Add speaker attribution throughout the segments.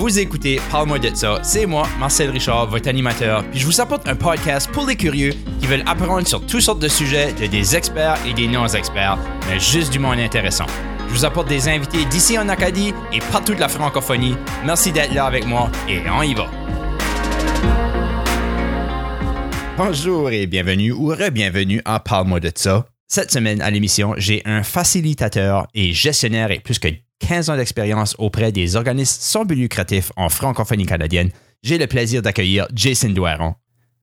Speaker 1: Vous écoutez Parle-moi de ça. C'est moi, Marcel Richard, votre animateur. Puis je vous apporte un podcast pour les curieux qui veulent apprendre sur toutes sortes de sujets de des experts et des non-experts, mais juste du monde intéressant. Je vous apporte des invités d'ici en Acadie et partout de la francophonie. Merci d'être là avec moi et on y va. Bonjour et bienvenue ou re-bienvenue à Parle-moi de ça. Cette semaine à l'émission, j'ai un facilitateur et gestionnaire et plus que 15 ans d'expérience auprès des organismes sans but lucratif en francophonie canadienne. J'ai le plaisir d'accueillir Jason Douaron.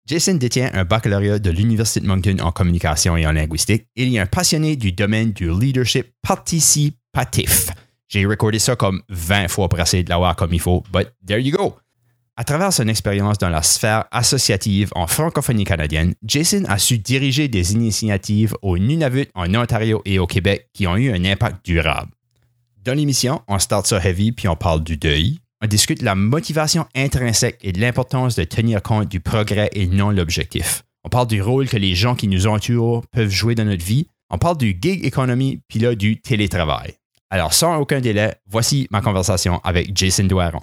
Speaker 1: Jason détient un baccalauréat de l'Université de Moncton en communication et en linguistique. Il est un passionné du domaine du leadership participatif. J'ai recordé ça comme 20 fois pour essayer de l'avoir comme il faut, but there you go. À travers son expérience dans la sphère associative en francophonie canadienne, Jason a su diriger des initiatives au Nunavut en Ontario et au Québec qui ont eu un impact durable. Dans l'émission, on start ça heavy puis on parle du deuil. On discute de la motivation intrinsèque et de l'importance de tenir compte du progrès et non l'objectif. On parle du rôle que les gens qui nous entourent peuvent jouer dans notre vie. On parle du gig economy puis là du télétravail. Alors sans aucun délai, voici ma conversation avec Jason Douaron.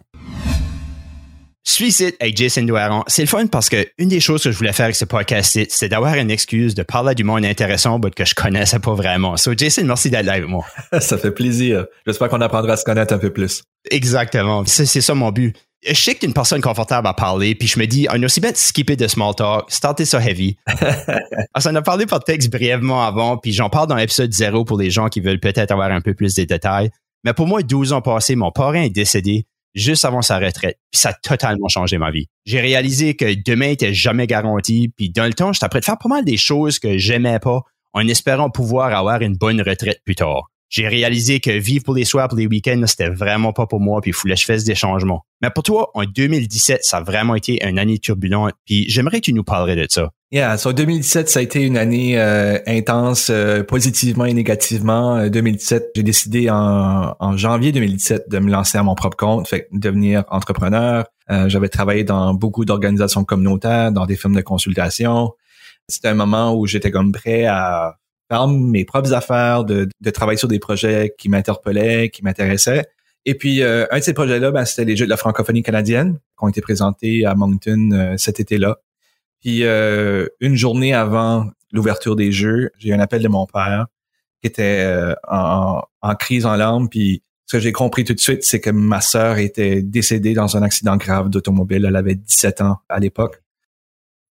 Speaker 1: Suicide avec Jason Douaron. C'est le fun parce que une des choses que je voulais faire avec ce podcast, c'est d'avoir une excuse de parler du monde intéressant, mais que je connaissais pas vraiment. So, Jason, merci d'être là avec moi.
Speaker 2: ça fait plaisir. J'espère qu'on apprendra à se connaître un peu plus.
Speaker 1: Exactement. C'est ça mon but. Je sais que tu es une personne confortable à parler, puis je me dis, on est aussi bien de skipper de small talk, starter ça heavy. On a parlé par texte brièvement avant, puis j'en parle dans l'épisode zéro pour les gens qui veulent peut-être avoir un peu plus de détails. Mais pour moi, 12 ans passés, mon parrain est décédé juste avant sa retraite. Puis ça a totalement changé ma vie. J'ai réalisé que demain était jamais garanti. Puis dans le temps, j'étais prêt de faire pas mal des choses que j'aimais pas en espérant pouvoir avoir une bonne retraite plus tard. J'ai réalisé que vivre pour les soirs, pour les week-ends, c'était vraiment pas pour moi, puis il fallait que je fasse des changements. Mais pour toi, en 2017, ça a vraiment été une année turbulente, puis j'aimerais que tu nous parlerais de ça.
Speaker 2: Yeah, so 2017, ça a été une année euh, intense, euh, positivement et négativement. 2017, euh, j'ai décidé en, en, janvier 2017 de me lancer à mon propre compte, fait devenir entrepreneur. J'avais travaillé dans beaucoup d'organisations communautaires, dans des firmes de consultation. C'était un moment où j'étais comme prêt à faire mes propres affaires, de, de travailler sur des projets qui m'interpellaient, qui m'intéressaient. Et puis, un de ces projets-là, ben, c'était les Jeux de la francophonie canadienne qui ont été présentés à Moncton cet été-là. Puis euh, une journée avant l'ouverture des jeux, j'ai eu un appel de mon père qui était euh, en, crise en larmes. Puis ce que j'ai compris tout de suite, c'est que ma sœur était décédée dans un accident grave d'automobile. Elle avait 17 ans à l'époque.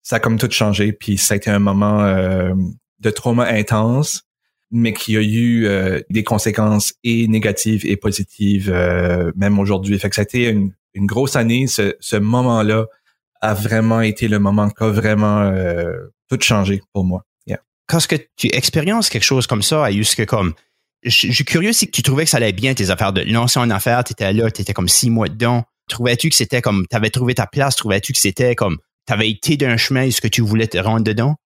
Speaker 2: Ça a comme tout changé. Puis ça a été un moment euh, de trauma intense, mais qui a eu des conséquences et négatives et positives même aujourd'hui. Fait que ça a été une, grosse année, ce moment-là a vraiment été le moment qui a vraiment euh, tout changé pour moi.
Speaker 1: Quand ce que tu expériences quelque chose comme ça, à que comme je, suis curieux si tu trouvais que ça allait bien tes affaires de lancer en affaires, tu étais là, tu comme six mois dedans. Trouvais-tu que c'était comme tu avais trouvé ta place, trouvais-tu que c'était comme tu avais été d'un chemin, est-ce que tu voulais te rendre dedans?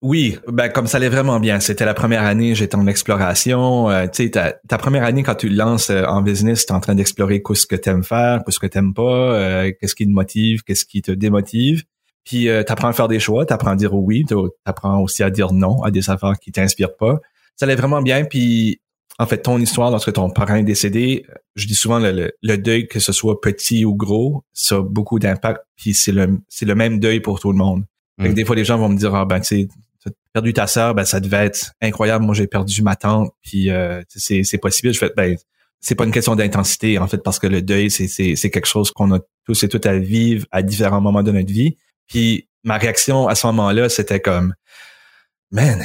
Speaker 2: Oui, ben comme ça allait vraiment bien. C'était la première année, j'étais en exploration. Euh, tu sais, ta, ta, première année quand tu lances euh, en business, tu es en train d'explorer ce que tu aimes faire, ce que tu n'aimes pas, euh, qu'est-ce qui te motive, qu'est-ce qui te démotive. Puis tu apprends à faire des choix, tu apprends à dire oui, tu apprends aussi à dire non à des affaires qui t'inspirent pas. Ça allait vraiment bien. Puis en fait, ton histoire lorsque ton parent est décédé, je dis souvent le, le, deuil, que ce soit petit ou gros, ça a beaucoup d'impact. Puis c'est le c'est le même deuil pour tout le monde. Mm. Des fois, les gens vont me dire, ah ben, tu sais, perdu ta sœur, ben, ça devait être incroyable. Moi, j'ai perdu ma tante, puis euh, c'est, c'est possible. Je fais, ben, c'est pas une question d'intensité, en fait, parce que le deuil, c'est, c'est, c'est quelque chose qu'on a tous et toutes à vivre à différents moments de notre vie. Puis ma réaction à ce moment-là, c'était comme, man,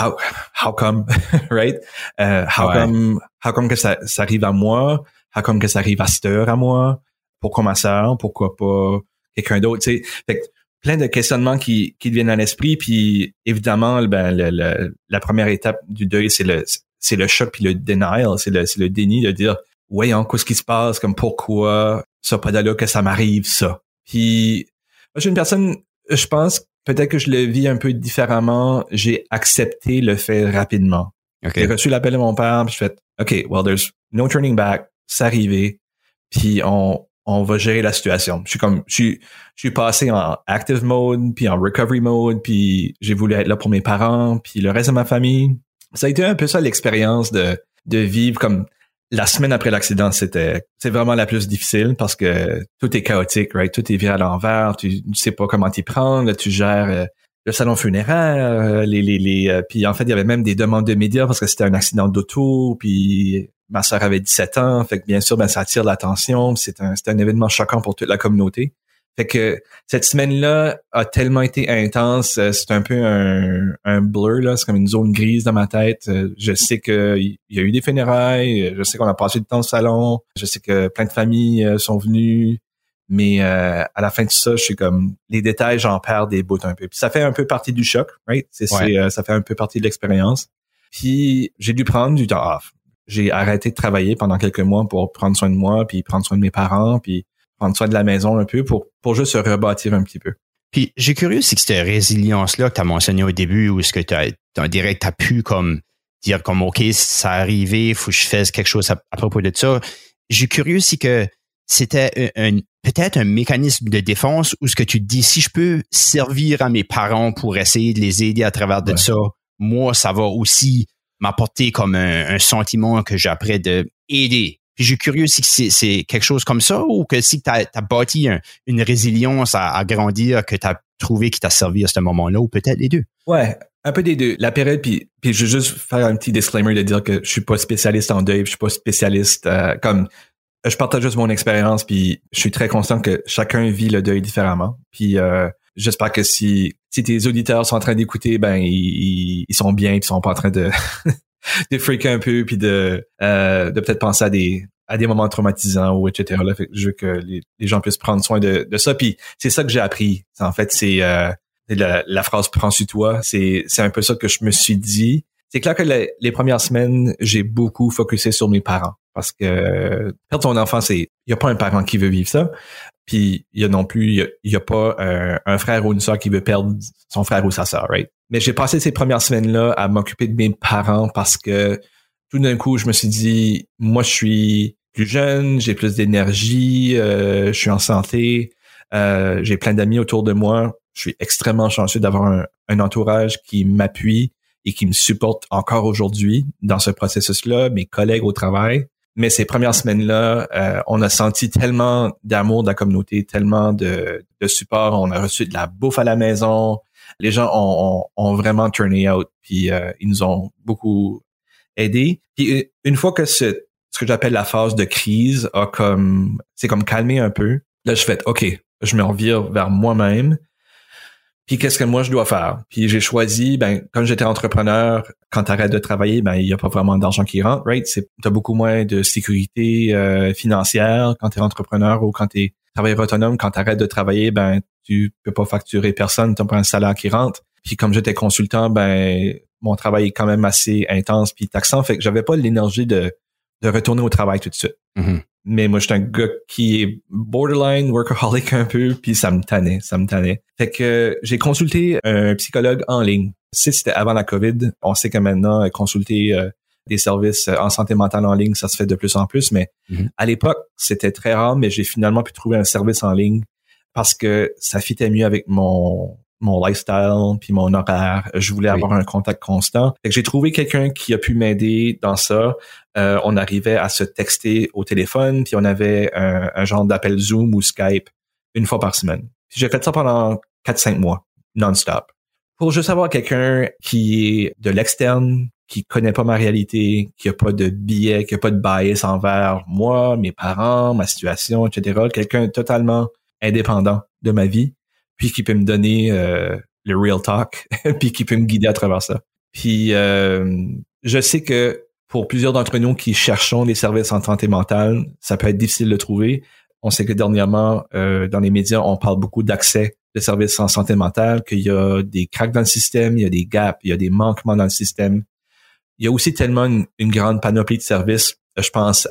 Speaker 2: how, how come, right? Uh, how come, how come que ça, ça arrive à moi? How come que ça arrive à cette heure à moi? Pourquoi ma sœur? Pourquoi pas quelqu'un d'autre? Tu sais, fait plein de questionnements qui, qui viennent à l'esprit. Puis évidemment, ben, le, la première étape du deuil, c'est le c'est le choc puis le denial, c'est le, le déni de dire voyons qu'est-ce qui se passe, comme pourquoi ça pas là que ça m'arrive ça. Puis moi, je suis une personne, je pense peut-être que je le vis un peu différemment. J'ai accepté le fait rapidement. J'ai reçu l'appel de mon père, puis je fais OK, well there's no turning back, c'est arrivé. Puis on on va gérer la situation. Je suis comme, je suis, je suis passé en active mode, puis en recovery mode, puis j'ai voulu être là pour mes parents, puis le reste de ma famille. Ça a été un peu ça l'expérience de, de vivre comme la semaine après l'accident, c'était c'est vraiment la plus difficile parce que tout est chaotique, right? Tout est viré à l'envers, tu, ne sais pas comment t'y prendre, tu gères euh, le salon funéraire, euh, les les les euh, puis en fait, il y avait même des demandes de médias parce que c'était un accident d'auto, puis ma sœur avait 17 ans, fait que bien sûr ben ça attire l'attention, c'est un un événement choquant pour toute la communauté. Fait que cette semaine-là a tellement été intense, euh, c'est un peu un, un blur là, c'est comme une zone grise dans ma tête. Je sais que il y a eu des funérailles, je sais qu'on a passé du temps au salon, je sais que plein de familles sont venues, mais à la fin de ça, je suis comme les détails, j'en perds des bouts un peu. Puis ça fait un peu partie du choc, right? C'est ça fait un peu partie de l'expérience. Puis j'ai dû prendre du temps off. J'ai arrêté de travailler pendant quelques mois pour prendre soin de moi, puis prendre soin de mes parents, puis prendre soin de la maison un peu pour, pour juste se rebâtir un petit peu.
Speaker 1: Puis j'ai curieux, c'est que cette résilience-là que tu as mentionné au début, où est-ce que tu as, direct, tu as pu comme dire comme OK, ça arrivé, il faut que je fasse quelque chose à, propos de ça. J'ai curieux si que c'était un, peut-être un mécanisme de défense où ce que tu te dis, si je peux servir à mes parents pour essayer de les aider à travers de ça, moi, ça va aussi m'apporter comme un, un sentiment que j'ai après de aider puis je suis curieux si c'est quelque chose comme ça ou que si tu as, bâti une résilience à, grandir que tu as trouvé qui t'a servi à ce moment-là ou peut-être les deux.
Speaker 2: Ouais, un peu des deux. La période, puis, puis je veux juste faire un petit disclaimer de dire que je suis pas spécialiste en deuil, je suis pas spécialiste euh, comme je partage juste mon expérience, puis je suis très conscient que chacun vit le deuil différemment. Puis euh, j'espère que si si tes auditeurs sont en train d'écouter, ben ils, ils, sont bien, ils sont pas en train de de freaker un peu puis de euh, de peut-être penser à des à des moments traumatisants ou etc. Là, fait je veux que les, gens puissent prendre soin de, de ça. Puis c'est ça que j'ai appris. En fait, c'est euh, la, phrase prends sur toi. C'est c'est un peu ça que je me suis dit. C'est clair que les, premières semaines, j'ai beaucoup focusé sur mes parents parce que perdre ton enfant, c'est il y a pas un parent qui veut vivre ça. Puis il y a non plus il y a, pas un, un, frère ou une soeur qui veut perdre son frère ou sa soeur, right? Mais j'ai passé ces premières semaines-là à m'occuper de mes parents parce que tout d'un coup, je me suis dit, moi, je suis plus jeune, j'ai plus d'énergie, euh, je suis en santé, euh, j'ai plein d'amis autour de moi. Je suis extrêmement chanceux d'avoir un, entourage qui m'appuie et qui me supporte encore aujourd'hui dans ce processus-là, mes collègues au travail. Mais ces premières semaines-là, euh, on a senti tellement d'amour de la communauté, tellement de, de support. On a reçu de la bouffe à la maison les gens ont, ont, vraiment turné out, puis euh, ils nous ont beaucoup aidés. Puis une fois que ce, ce que j'appelle la phase de crise a comme, c'est comme calmé un peu, là je fais, ok, je me revire vers moi-même. Puis qu'est-ce que moi je dois faire? Puis j'ai choisi, ben quand j'étais entrepreneur, quand tu arrêtes de travailler, ben il y a pas vraiment d'argent qui rentre, right? C'est t'as beaucoup moins de sécurité euh, financière quand tu es entrepreneur ou quand tu es travailleur autonome. Quand tu arrêtes de travailler, ben tu peux pas facturer personne, tu pas un salaire qui rentre. Puis comme j'étais consultant, ben mon travail est quand même assez intense puis taxant, fait que j'avais pas l'énergie de, de retourner au travail tout de suite.
Speaker 1: Mm-hmm.
Speaker 2: Mais moi, je suis un gars qui est borderline workaholic un peu, puis ça me tannait, ça me tannait. Fait que j'ai consulté un psychologue en ligne. Si c'était avant la COVID, on sait que maintenant, consulter euh, des services en santé mentale en ligne, ça se fait de plus en plus, mais
Speaker 1: mm-hmm.
Speaker 2: à l'époque, c'était très rare, mais j'ai finalement pu trouver un service en ligne parce que ça fitait mieux avec mon mon lifestyle puis mon horaire. Je voulais avoir un contact constant. j'ai trouvé quelqu'un qui a pu m'aider dans ça. Euh, on arrivait à se texter au téléphone, puis on avait un, genre d'appel Zoom ou Skype une fois par semaine. j'ai fait ça pendant 4-5 mois, non-stop. Pour juste avoir quelqu'un qui est de l'externe, qui connaît pas ma réalité, qui a pas de biais, qui a pas de bias envers moi, mes parents, ma situation, etc. Quelqu'un totalement indépendant de ma vie, puis qui peut me donner euh, le real talk, puis qui peut me guider à travers ça. Puis euh, je sais que pour plusieurs d'entre nous qui cherchons des services en santé mentale, ça peut être difficile de trouver. On sait que dernièrement, euh, dans les médias, on parle beaucoup d'accès de services en santé mentale, qu'il y a des cracks dans le système, il y a des gaps, il y a des manquements dans le système. Il y a aussi tellement une, grande panoplie de services. Je pense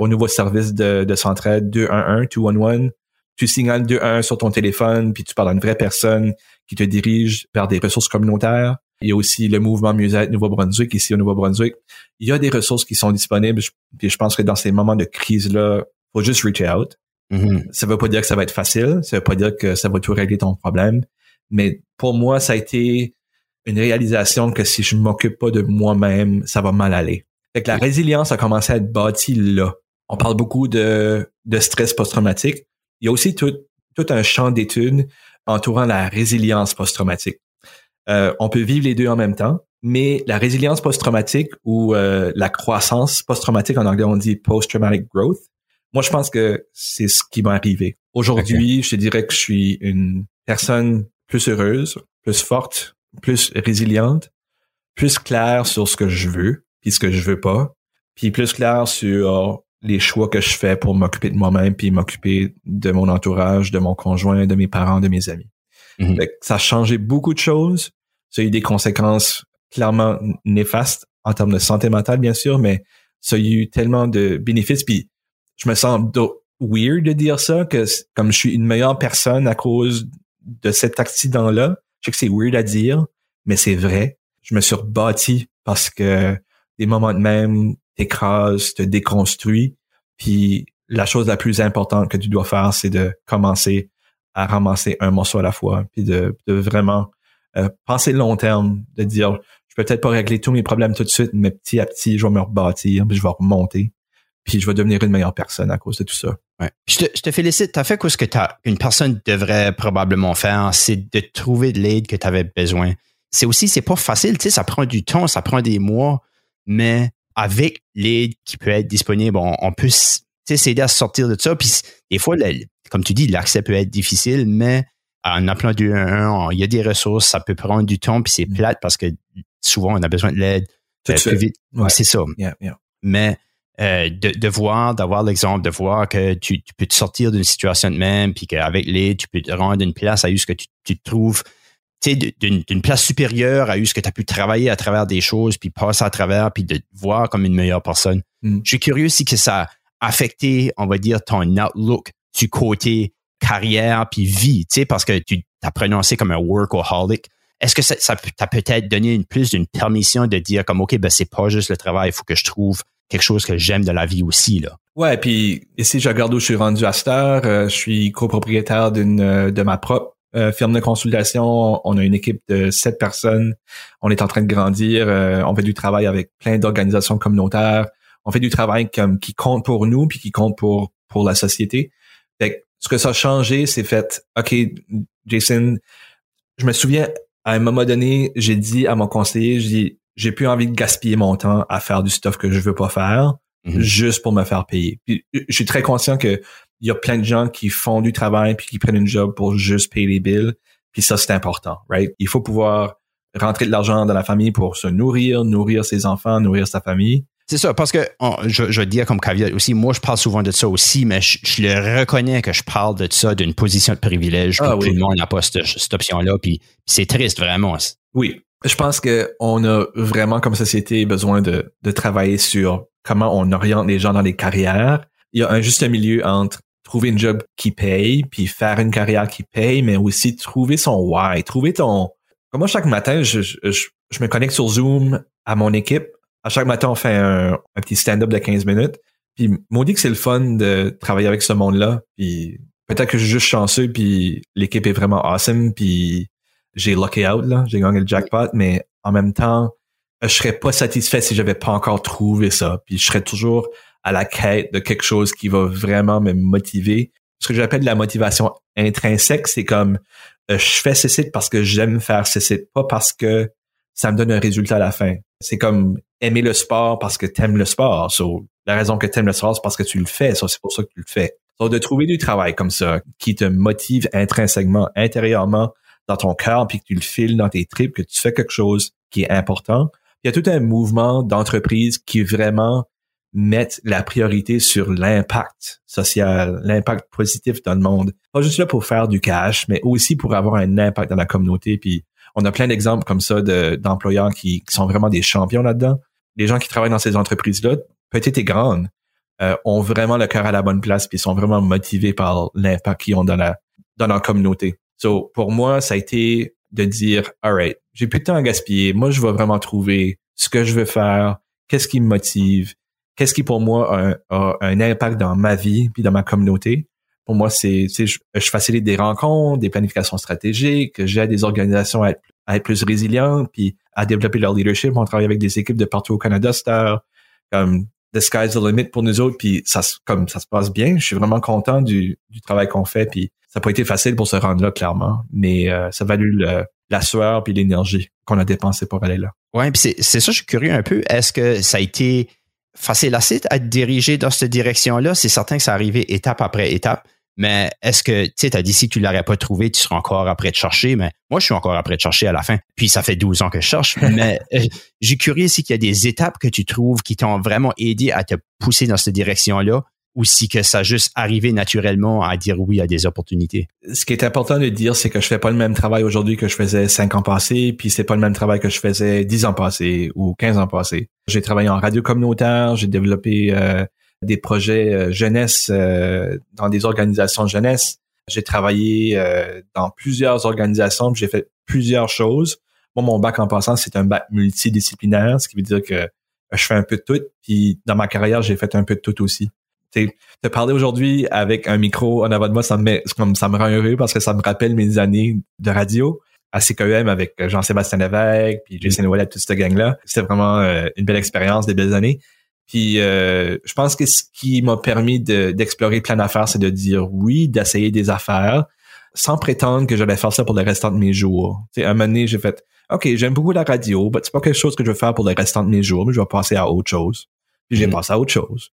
Speaker 2: au nouveau service de, de centraide 211, 211, tu signales 2-1 sur ton téléphone, puis tu parles à une vraie personne qui te dirige vers des ressources communautaires. Il y a aussi le mouvement Mieux-être Nouveau-Brunswick, ici au Nouveau-Brunswick. Il y a des ressources qui sont disponibles, puis je pense que dans ces moments de crise-là, faut juste reach out.
Speaker 1: Mm-hmm.
Speaker 2: Ça veut pas dire que ça va être facile, ça veut pas dire que ça va tout régler ton problème, mais pour moi, ça a été une réalisation que si je m'occupe pas de moi-même, ça va mal aller. Fait que la résilience a commencé à être bâtie là. On parle beaucoup de, de stress post-traumatique. Il y a aussi tout, tout un champ d'études entourant la résilience post-traumatique. Euh, on peut vivre les deux en même temps, mais la résilience post-traumatique ou euh, la croissance post-traumatique, en anglais on dit post-traumatic growth, moi je pense que c'est ce qui m'est arrivé. Aujourd'hui, je dirais que je suis une personne plus heureuse, plus forte, plus résiliente, plus claire sur ce que je veux, puis ce que je veux pas, puis plus claire sur les choix que je fais pour m'occuper de moi-même, puis m'occuper de mon entourage, de mon conjoint, de mes parents, de mes amis. Mhm. Ça a changé beaucoup de choses. Ça a eu des conséquences clairement néfastes en termes de santé mentale, bien sûr, mais ça a eu tellement de bénéfices. Puis je me sens weird de dire ça, que comme je suis une meilleure personne à cause de cet accident-là, je sais que c'est weird à dire, mais c'est vrai. Je me suis rebâti parce que des moments de même t'écrases, te déconstruis. Puis la chose la plus importante que tu dois faire, c'est de commencer à ramasser un morceau à la fois, puis de, de vraiment euh, penser long terme, de dire, je peux peut-être pas régler tous mes problèmes tout de suite, mais petit à petit, je vais me rebâtir, puis je vais remonter, puis je vais devenir une meilleure personne à cause de tout ça.
Speaker 1: Je, te, je te félicite. Tu as fait quoi ce que une personne devrait probablement faire, c'est de trouver de l'aide que tu avais besoin. C'est aussi, c'est pas facile, tu sais, ça prend du temps, ça prend des mois, mais avec l'aide qui peut être disponible, on, peut s'aider à sortir de ça. Puis des fois, comme tu dis, l'accès peut être difficile, mais en appelant du 1 il y a des ressources, ça peut prendre du temps, puis c'est mm. plate parce que souvent, on a besoin de l'aide
Speaker 2: euh, plus vite.
Speaker 1: C'est ça. Mais euh, de, voir, d'avoir l'exemple, de voir que tu, peux te sortir d'une situation de même, puis qu'avec l'aide, tu peux te rendre une place à ce que tu, tu te trouves d'une place supérieure à ce que tu as pu travailler à travers des choses, puis passer à travers, puis de te voir comme une meilleure personne. Mm. Je suis curieux si que ça a affecté, on va dire, ton outlook du côté carrière puis vie, tu sais, parce que tu t'as prononcé comme un workaholic. Est-ce que ça, ça t'a peut-être donné une plus d'une permission de dire comme OK, ben c'est pas juste le travail, il faut que je trouve quelque chose que j'aime de la vie aussi là?
Speaker 2: Ouais, puis ici je regarde où je suis rendu à cette heure. Euh, je suis copropriétaire d'une euh, de ma propre euh, firme de consultation. On a une équipe de sept personnes. On est en train de grandir. on fait du travail avec plein d'organisations communautaires. On fait du travail comme qui compte pour nous puis qui compte pour pour la société. Fait ce que ça a changé, c'est fait, OK, Jason, je me souviens, à un moment donné, j'ai dit à mon conseiller, j'ai dit, j'ai plus envie de gaspiller mon temps à faire du stuff que je veux pas faire, mhm. juste pour me faire payer. Puis, je suis très conscient que il y a plein de gens qui font du travail puis qui prennent une job pour juste payer les bills. Puis ça, c'est important, right? Il faut pouvoir rentrer de l'argent dans la famille pour se nourrir, nourrir ses enfants, nourrir sa famille.
Speaker 1: C'est ça, parce que je, je dire comme caveat aussi, moi je parle souvent de ça aussi, mais je, le reconnais que je parle de ça d'une position de privilège, ah, que tout le monde n'a pas cette, option-là, puis c'est triste vraiment.
Speaker 2: Oui, je pense que on a vraiment comme société besoin de, de travailler sur comment on oriente les gens dans les carrières. Il y a un juste milieu entre trouver une job qui paye, puis faire une carrière qui paye, mais aussi trouver son why, trouver ton... Comme moi, chaque matin, je, je, je me connecte sur Zoom à mon équipe à chaque matin, on fait un, petit stand-up de 15 minutes. Puis dit que c'est le fun de travailler avec ce monde-là. Puis peut-être que je suis juste chanceux, puis l'équipe est vraiment awesome, puis j'ai lucky out, là, j'ai gagné le jackpot, mais en même temps, je serais pas satisfait si j'avais pas encore trouvé ça. Puis je serais toujours à la quête de quelque chose qui va vraiment me motiver. Ce que j'appelle la motivation intrinsèque, c'est comme euh, je fais ce site parce que j'aime faire ce site, pas parce que ça me donne un résultat à la fin. C'est comme aimer le sport parce que t'aimes le sport. So, la raison que t'aimes le sport, c'est parce que tu le fais. So, c'est pour ça que tu le fais. So, de trouver du travail comme ça qui te motive intrinsèquement, intérieurement dans ton cœur, puis que tu le files dans tes tripes, que tu fais quelque chose qui est important. Il y a tout un mouvement d'entreprises qui vraiment mettent la priorité sur l'impact social, l'impact positif dans le monde. Pas juste là pour faire du cash, mais aussi pour avoir un impact dans la communauté. Puis on a plein d'exemples comme ça d'employeurs qui, qui, sont vraiment des champions là-dedans les gens qui travaillent dans ces entreprises-là, petites et grandes, euh, ont vraiment le cœur à la bonne place puis sont vraiment motivés par l'impact qu'ils ont dans la dans leur communauté. So pour moi, ça a été de dire alright, j'ai plus de temps à gaspiller. Moi, je vais vraiment trouver ce que je veux faire, qu'est-ce qui me motive, qu'est-ce qui pour moi a, un impact dans ma vie puis dans ma communauté. Pour moi, c'est je, je facilite des rencontres, des planifications stratégiques, j'aide des organisations à être, à être plus résilientes puis à développer leur leadership. On travaille avec des équipes de partout au Canada, comme the sky's the limit pour nous autres, puis ça, comme ça se passe bien. Je suis vraiment content du, du travail qu'on fait, puis ça n'a pas été facile pour se rendre là, clairement, mais euh, ça a valu la sueur puis l'énergie qu'on a dépensé pour aller là.
Speaker 1: Ouais, puis c'est ça, je suis curieux un peu. Est-ce que ça a été facile à te diriger dans cette direction-là? C'est certain que ça arrivé étape après étape. Mais est-ce que, tu sais, t'as dit si tu l'aurais pas trouvé, tu seras encore après de chercher, mais moi, je suis encore après de chercher à la fin. Puis ça fait 12 ans que je cherche. mais euh, j'ai curieux si qu'il y a des étapes que tu trouves qui t'ont vraiment aidé à te pousser dans cette direction-là ou si que ça juste arrivé naturellement à dire oui à des opportunités?
Speaker 2: Ce qui est important de dire, c'est que je fais pas le même travail aujourd'hui que je faisais cinq ans passés, puis c'est pas le même travail que je faisais dix ans passés ou 15 ans passés. J'ai travaillé en radio communautaire, j'ai développé euh, des projets euh, jeunesse euh, dans des organisations jeunesse. J'ai travaillé euh, dans plusieurs organisations, j'ai fait plusieurs choses. Moi, mon bac en passant, c'est un bac multidisciplinaire, ce qui veut dire que je fais un peu de tout. Puis dans ma carrière, j'ai fait un peu de tout aussi. Te parler aujourd'hui avec un micro en avant de moi, ça me met, comme ça me rend heureux parce que ça me rappelle mes années de radio à CKM avec Jean-Sébastien Lévesque, puis Jason Ouellet, toute cette gang-là. C'était vraiment une belle expérience, des belles années. Puis euh, je pense que ce qui m'a permis d'explorer plein d'affaires, c'est de dire oui, d'essayer des affaires, sans prétendre que j'allais faire ça pour le restant de mes jours. Tu sais, un moment donné, j'ai fait OK, j'aime beaucoup la radio, mais c'est pas quelque chose que je veux faire pour le restant de mes jours, mais je vais passer à autre chose. Puis j'ai mm. passé à autre chose.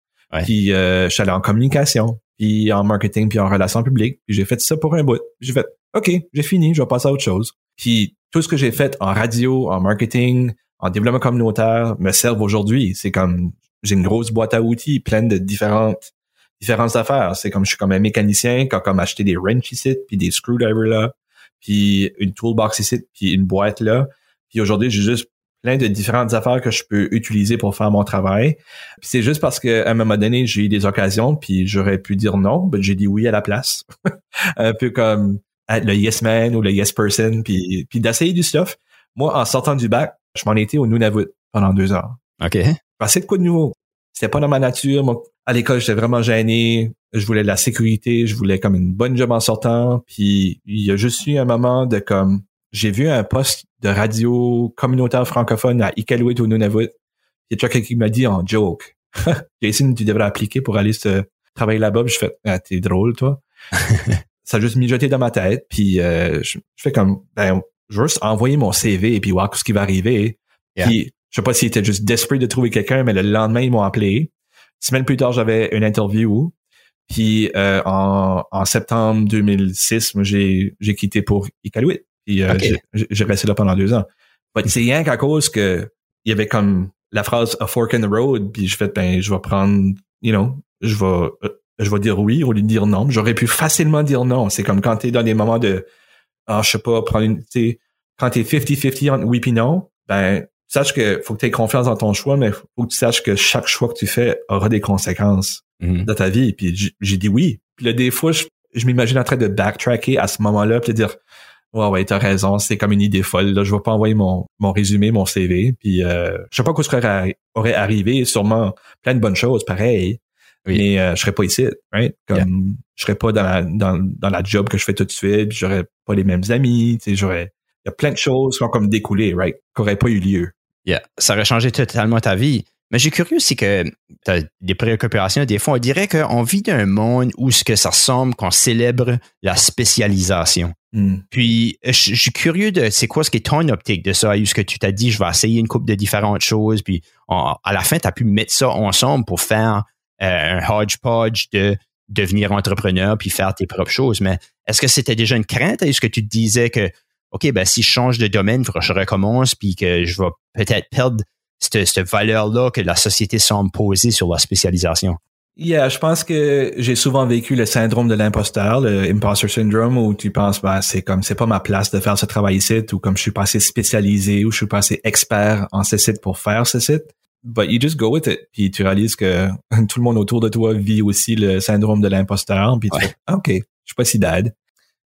Speaker 2: Puis euh, je suis allé en communication, puis en marketing, puis en relations publiques. Puis j'ai fait ça pour un bout. J'ai fait OK, j'ai fini, je vais passer à autre chose. Puis tout ce que j'ai fait en radio, en marketing, en développement communautaire me servent aujourd'hui. C'est comme j'ai une grosse boîte à outils pleine de différentes différentes affaires. C'est comme je suis comme un mécanicien qui a comme acheté des wrenches ici, puis des screwdrivers là, puis une toolbox ici, puis une boîte là. Puis aujourd'hui, j'ai juste plein de différentes affaires que je peux utiliser pour faire mon travail. Puis c'est juste parce qu'à un moment donné, j'ai eu des occasions, puis j'aurais pu dire non, ben j'ai dit oui à la place. un peu comme être le yes man ou le yes person, puis, puis d'essayer du stuff. Moi, en sortant du bac, je m'en étais au Nunavut pendant deux ans.
Speaker 1: OK.
Speaker 2: Passer de quoi de nouveau? C'était pas dans ma nature. Moi, à l'école, j'étais vraiment gêné. Je voulais de la sécurité. Je voulais comme une bonne job en sortant. Puis il y a juste eu un moment de comme j'ai vu un poste de radio communautaire francophone à Iqaluit au Nunavut. Il y a quelqu'un qui m'a dit en joke. Jason, tu devrais appliquer pour aller se travailler là-bas. je fais ah, t'es drôle, toi. ça a juste mijoté dans ma tête. Puis euh, je, fais comme ben, je veux juste envoyer mon CV et puis voir ce qui va arriver. Puis je sais pas s'ils étaient juste desperate de trouver quelqu'un, mais le lendemain, ils m'ont appelé. semaine plus tard, j'avais une interview. Puis euh, en, en, septembre 2006, moi, j'ai, j'ai quitté pour Iqaluit. Puis euh, j'ai, resté là pendant deux ans. C'est rien qu'à cause que il y avait comme la phrase a fork in the road, puis je fais ben je vais prendre, you know, je vais euh, je vais dire oui au lieu de dire non. J'aurais pu facilement dire non. C'est comme quand tu es dans des moments de ah, je sais pas, prendre une, quand t'es 50-50 entre oui puis non, ben sache que faut que tu aies confiance dans ton choix, mais faut que tu saches que chaque choix que tu fais aura des conséquences mhm. dans ta vie. Puis j'ai dit oui. Puis là, des fois, je, m'imagine en train de backtracker à ce moment-là, puis de dire Ouais, ouais, t'as raison, c'est comme une idée folle. Là, je vais pas envoyer mon, mon résumé, mon CV. Puis euh, je sais pas quoi aurait, aurait arrivé, sûrement plein de bonnes choses, pareil. Mais euh, je serais pas ici, right? Comme je serais pas dans la, dans, dans la job que je fais tout de suite, j'aurais pas les mêmes amis, tu sais, j'aurais. Il y a plein de choses qui ont comme découlé, right? Qui n'auraient pas eu lieu.
Speaker 1: Yeah. Ça aurait changé totalement ta vie. Mais j'ai curieux, c'est que tu as des préoccupations. Des fois, on dirait qu'on vit dans un monde où ce que ça ressemble qu'on célèbre la spécialisation. Hmm. Puis, je, suis curieux de c'est quoi ce qui est ton optique de ça? Est-ce que tu t'as dit, je vais essayer une couple de différentes choses, puis à la fin, tu as pu mettre ça ensemble pour faire euh, un hodgepodge de devenir entrepreneur puis faire tes propres choses. Mais est-ce que c'était déjà une crainte? Est-ce que tu te disais que OK, ben si je change de domaine, je recommence, puis que je vais peut-être perdre cette, valeur-là que la société semble poser sur la spécialisation.
Speaker 2: Yeah, je pense que j'ai souvent vécu le syndrome de l'imposteur, le imposter syndrome, où tu penses, ben, c'est comme, c'est pas ma place de faire ce travail ici, ou comme je suis pas assez spécialisé, ou je suis pas assez expert en ce site pour faire ce site. But you just go with it. Puis tu réalises que tout le monde autour de toi vit aussi le syndrome de l'imposteur, puis tu fais, OK, je suis pas si bad.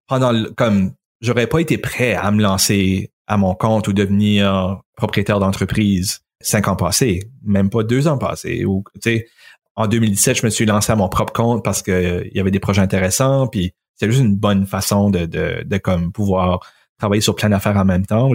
Speaker 2: Pendant, comme, j'aurais pas été prêt à me lancer à mon compte ou devenir propriétaire d'entreprise cinq ans passés, même pas deux ans passés. Ou, en 2017, je me suis lancé à mon propre compte parce que euh, il y avait des projets intéressants, puis c'était juste une bonne façon de, de, de comme pouvoir travailler sur plein d'affaires en même temps,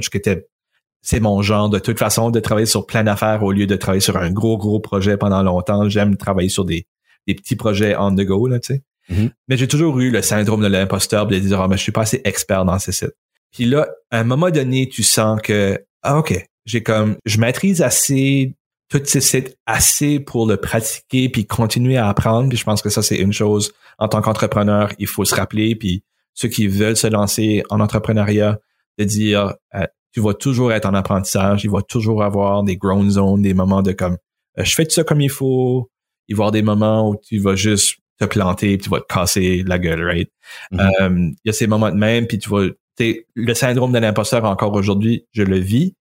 Speaker 2: c'est mon genre de toute façon de travailler sur plein d'affaires au lieu de travailler sur un gros gros projet pendant longtemps. J'aime travailler sur des, des petits projets on the go là, tu sais.
Speaker 1: Mhm.
Speaker 2: Mais j'ai toujours eu le syndrome de l'imposteur de dire ah mais je suis pas assez expert dans ces sites. Puis là, à un moment donné, tu sens que ah ok, j'ai comme je maîtrise assez tous ces sites assez pour le pratiquer puis continuer à apprendre. Puis je pense que ça c'est une chose en tant qu'entrepreneur, il faut se rappeler. Puis ceux qui veulent se lancer en entrepreneuriat, de dire euh, tu vas toujours être en apprentissage, il va toujours avoir des grown zones, des moments de comme euh, je fais tout ça comme il faut. Il va y avoir des moments où tu vas juste te planter, puis tu vas te casser la gueule, right?
Speaker 1: Mhm.
Speaker 2: Euh, Il y a ces moments de même, puis tu vas, le syndrome de l'imposteur encore aujourd'hui, je le vis,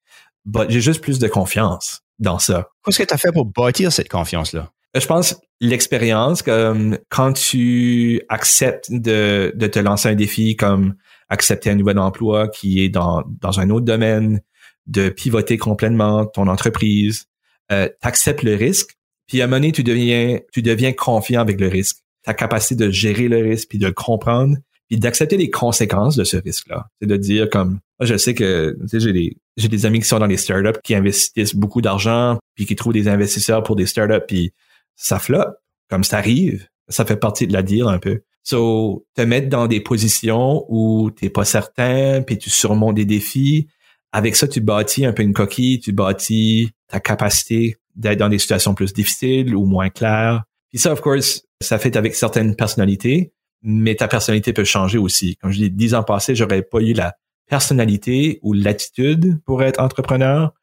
Speaker 2: but j'ai juste plus de confiance dans ça.
Speaker 1: Qu'est-ce que tu as fait pour bâtir cette confiance-là?
Speaker 2: Je pense l'expérience, comme quand tu acceptes de, de te lancer un défi, comme accepter un nouvel emploi qui est dans, dans un autre domaine, de pivoter complètement ton entreprise, euh, tu acceptes le risque, puis à un moment donné, tu deviens, tu deviens confiant avec le risque. Ta capacité de gérer le risque, puis de comprendre, puis d'accepter les conséquences de ce risque-là. C'est de dire comme, je sais que j'ai des, j'ai des amis qui sont dans les startups qui investissent beaucoup d'argent, puis qui trouvent des investisseurs pour des startups, puis ça floppe. Comme ça arrive, ça fait partie de la deal un peu. So, te mettre dans des positions où t'es pas certain, puis tu surmontes des défis. Avec ça, tu bâtis un peu une coquille, tu bâtis ta capacité d'être dans des situations plus difficiles ou moins claires. Puis ça, of course, ça fait avec certaines personnalités, mais ta personnalité peut changer aussi. Comme je dis, dix ans passés, j'aurais pas eu la personnalité ou l'attitude pour être entrepreneur.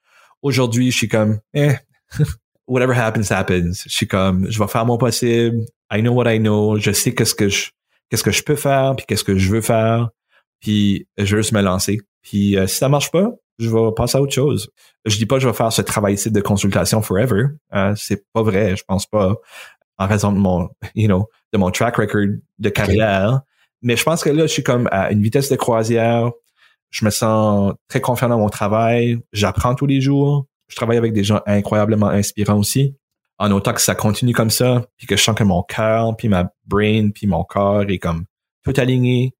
Speaker 2: Aujourd'hui, je suis comme, eh, whatever happens, happens. Je suis comme, je vais faire mon possible. I know what I know. Je sais qu'est-ce que je, qu'est-ce que je peux faire, puis qu'est-ce que je veux faire. Puis je veux juste me lancer. Puis euh, si ça marche pas, je vais passer à autre chose. Je dis pas que je vais faire ce travail-ci de consultation forever. Hein, c'est pas vrai. Je pense pas en raison de mon, you know, de mon track record de carrière. Mais je pense que là, je suis comme à une vitesse de croisière. Je me sens très confiant dans mon travail. J'apprends tous les jours. Je travaille avec des gens incroyablement inspirants aussi. En autant que ça continue comme ça, puis que je sens que mon cœur, puis ma brain, puis mon corps est comme tout aligné.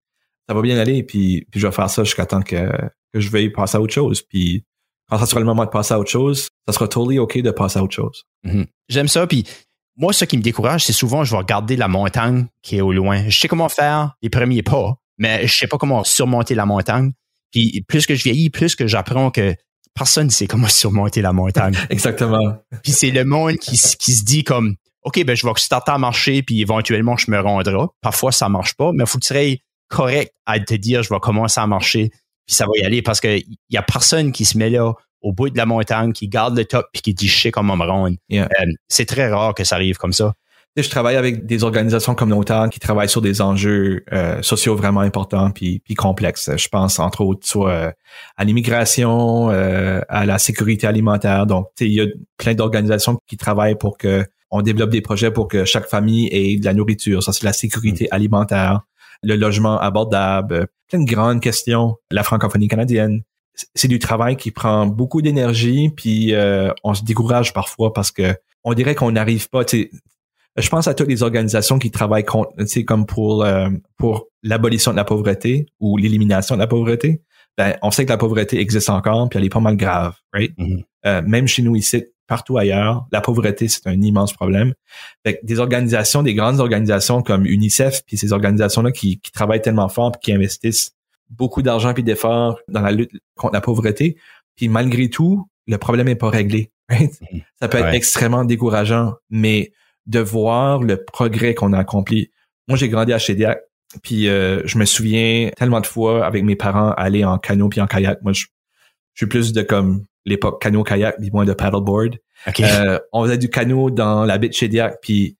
Speaker 2: Ça va bien aller, puis, puis je vais faire ça jusqu'à temps que, que je veuille passer à autre chose. Puis quand ça sera le moment de passer à autre chose, ça sera totally OK de passer à autre chose.
Speaker 1: Mhm. J'aime ça. Puis moi, ce qui me décourage, c'est souvent, je vais regarder la montagne qui est au loin. Je sais comment faire les premiers pas, mais je sais pas comment surmonter la montagne. Puis plus que je vieillis, plus que j'apprends que personne ne sait comment surmonter la montagne.
Speaker 2: Exactement.
Speaker 1: Puis c'est le monde qui, se dit comme, OK, ben, je vais starter à marcher, puis éventuellement, je me rendrai. Parfois, ça marche pas, mais il faut que tu sois correct à te dire, je vais commencer à marcher, puis ça va y aller, parce que il y a personne qui se met là au bout de la montagne, qui garde le top, puis qui dit, je sais comment me rendre.
Speaker 2: Yeah.
Speaker 1: Euh, c'est très rare que ça arrive comme ça.
Speaker 2: Je travaille avec des organisations communautaires qui travaillent sur des enjeux euh, sociaux vraiment importants puis, puis complexes. Je pense entre autres soit euh, à l'immigration, euh, à la sécurité alimentaire. Donc, il y a plein d'organisations qui travaillent pour que on développe des projets pour que chaque famille ait de la nourriture. Ça, c'est la sécurité alimentaire, le logement abordable, plein de grandes questions. La francophonie canadienne. C'est- du travail qui prend beaucoup d'énergie, puis euh, on se décourage parfois parce que on dirait qu'on n'arrive pas. je pense à toutes les organisations qui travaillent contre, tu sais, comme pour euh, pour l'abolition de la pauvreté ou l'élimination de la pauvreté. Ben, on sait que la pauvreté existe encore, puis elle est pas mal grave, right?
Speaker 1: Mhm.
Speaker 2: Euh, même chez nous ici, partout ailleurs, la pauvreté c'est un immense problème. Fait que des organisations, des grandes organisations comme UNICEF, puis ces organisations-là qui, qui travaillent tellement fort, puis qui investissent beaucoup d'argent puis d'efforts dans la lutte contre la pauvreté, puis malgré tout, le problème est pas réglé. Right?
Speaker 1: Mhm.
Speaker 2: Ça peut être
Speaker 1: Ouais.
Speaker 2: extrêmement décourageant, mais de voir le progrès qu'on a accompli. Moi, j'ai grandi à Chédiac, puis euh, je me souviens tellement de fois avec mes parents aller en canot puis en kayak. Moi, je, je suis plus de comme l'époque canot-kayak, puis moins de paddleboard.
Speaker 1: OK.
Speaker 2: Euh, on faisait du canot dans la baie de Chédiac, puis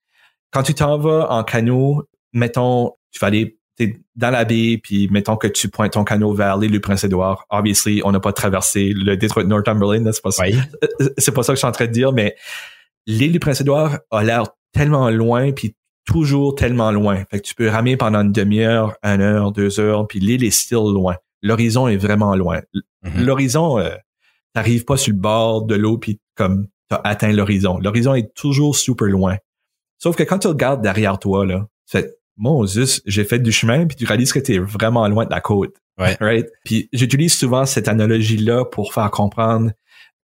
Speaker 2: quand tu t'en vas en canot, mettons, tu vas aller t'es dans la baie, puis mettons que tu pointes ton canot vers l'île du Prince-Édouard. Obviously, on n'a pas traversé le détroit de Northumberland, là, c'est pas ça
Speaker 1: Oui.
Speaker 2: c'est pas ça que je suis en train de dire, mais l'île du Prince-Édouard a l'air tellement loin, puis toujours tellement loin. Fait que tu peux ramer pendant une demi-heure, une heure, deux heures, puis l'île est still loin. L'horizon est vraiment loin.
Speaker 1: Mhm.
Speaker 2: L'horizon, euh, t'arrives pas sur le bord de l'eau, puis comme t'as atteint l'horizon. L'horizon est toujours super loin. Sauf que quand tu regardes derrière toi, là, tu Dieu, j'ai fait du chemin, puis tu réalises que t'es vraiment loin de la côte.
Speaker 1: Ouais.
Speaker 2: Right? Puis j'utilise souvent cette analogie-là pour faire comprendre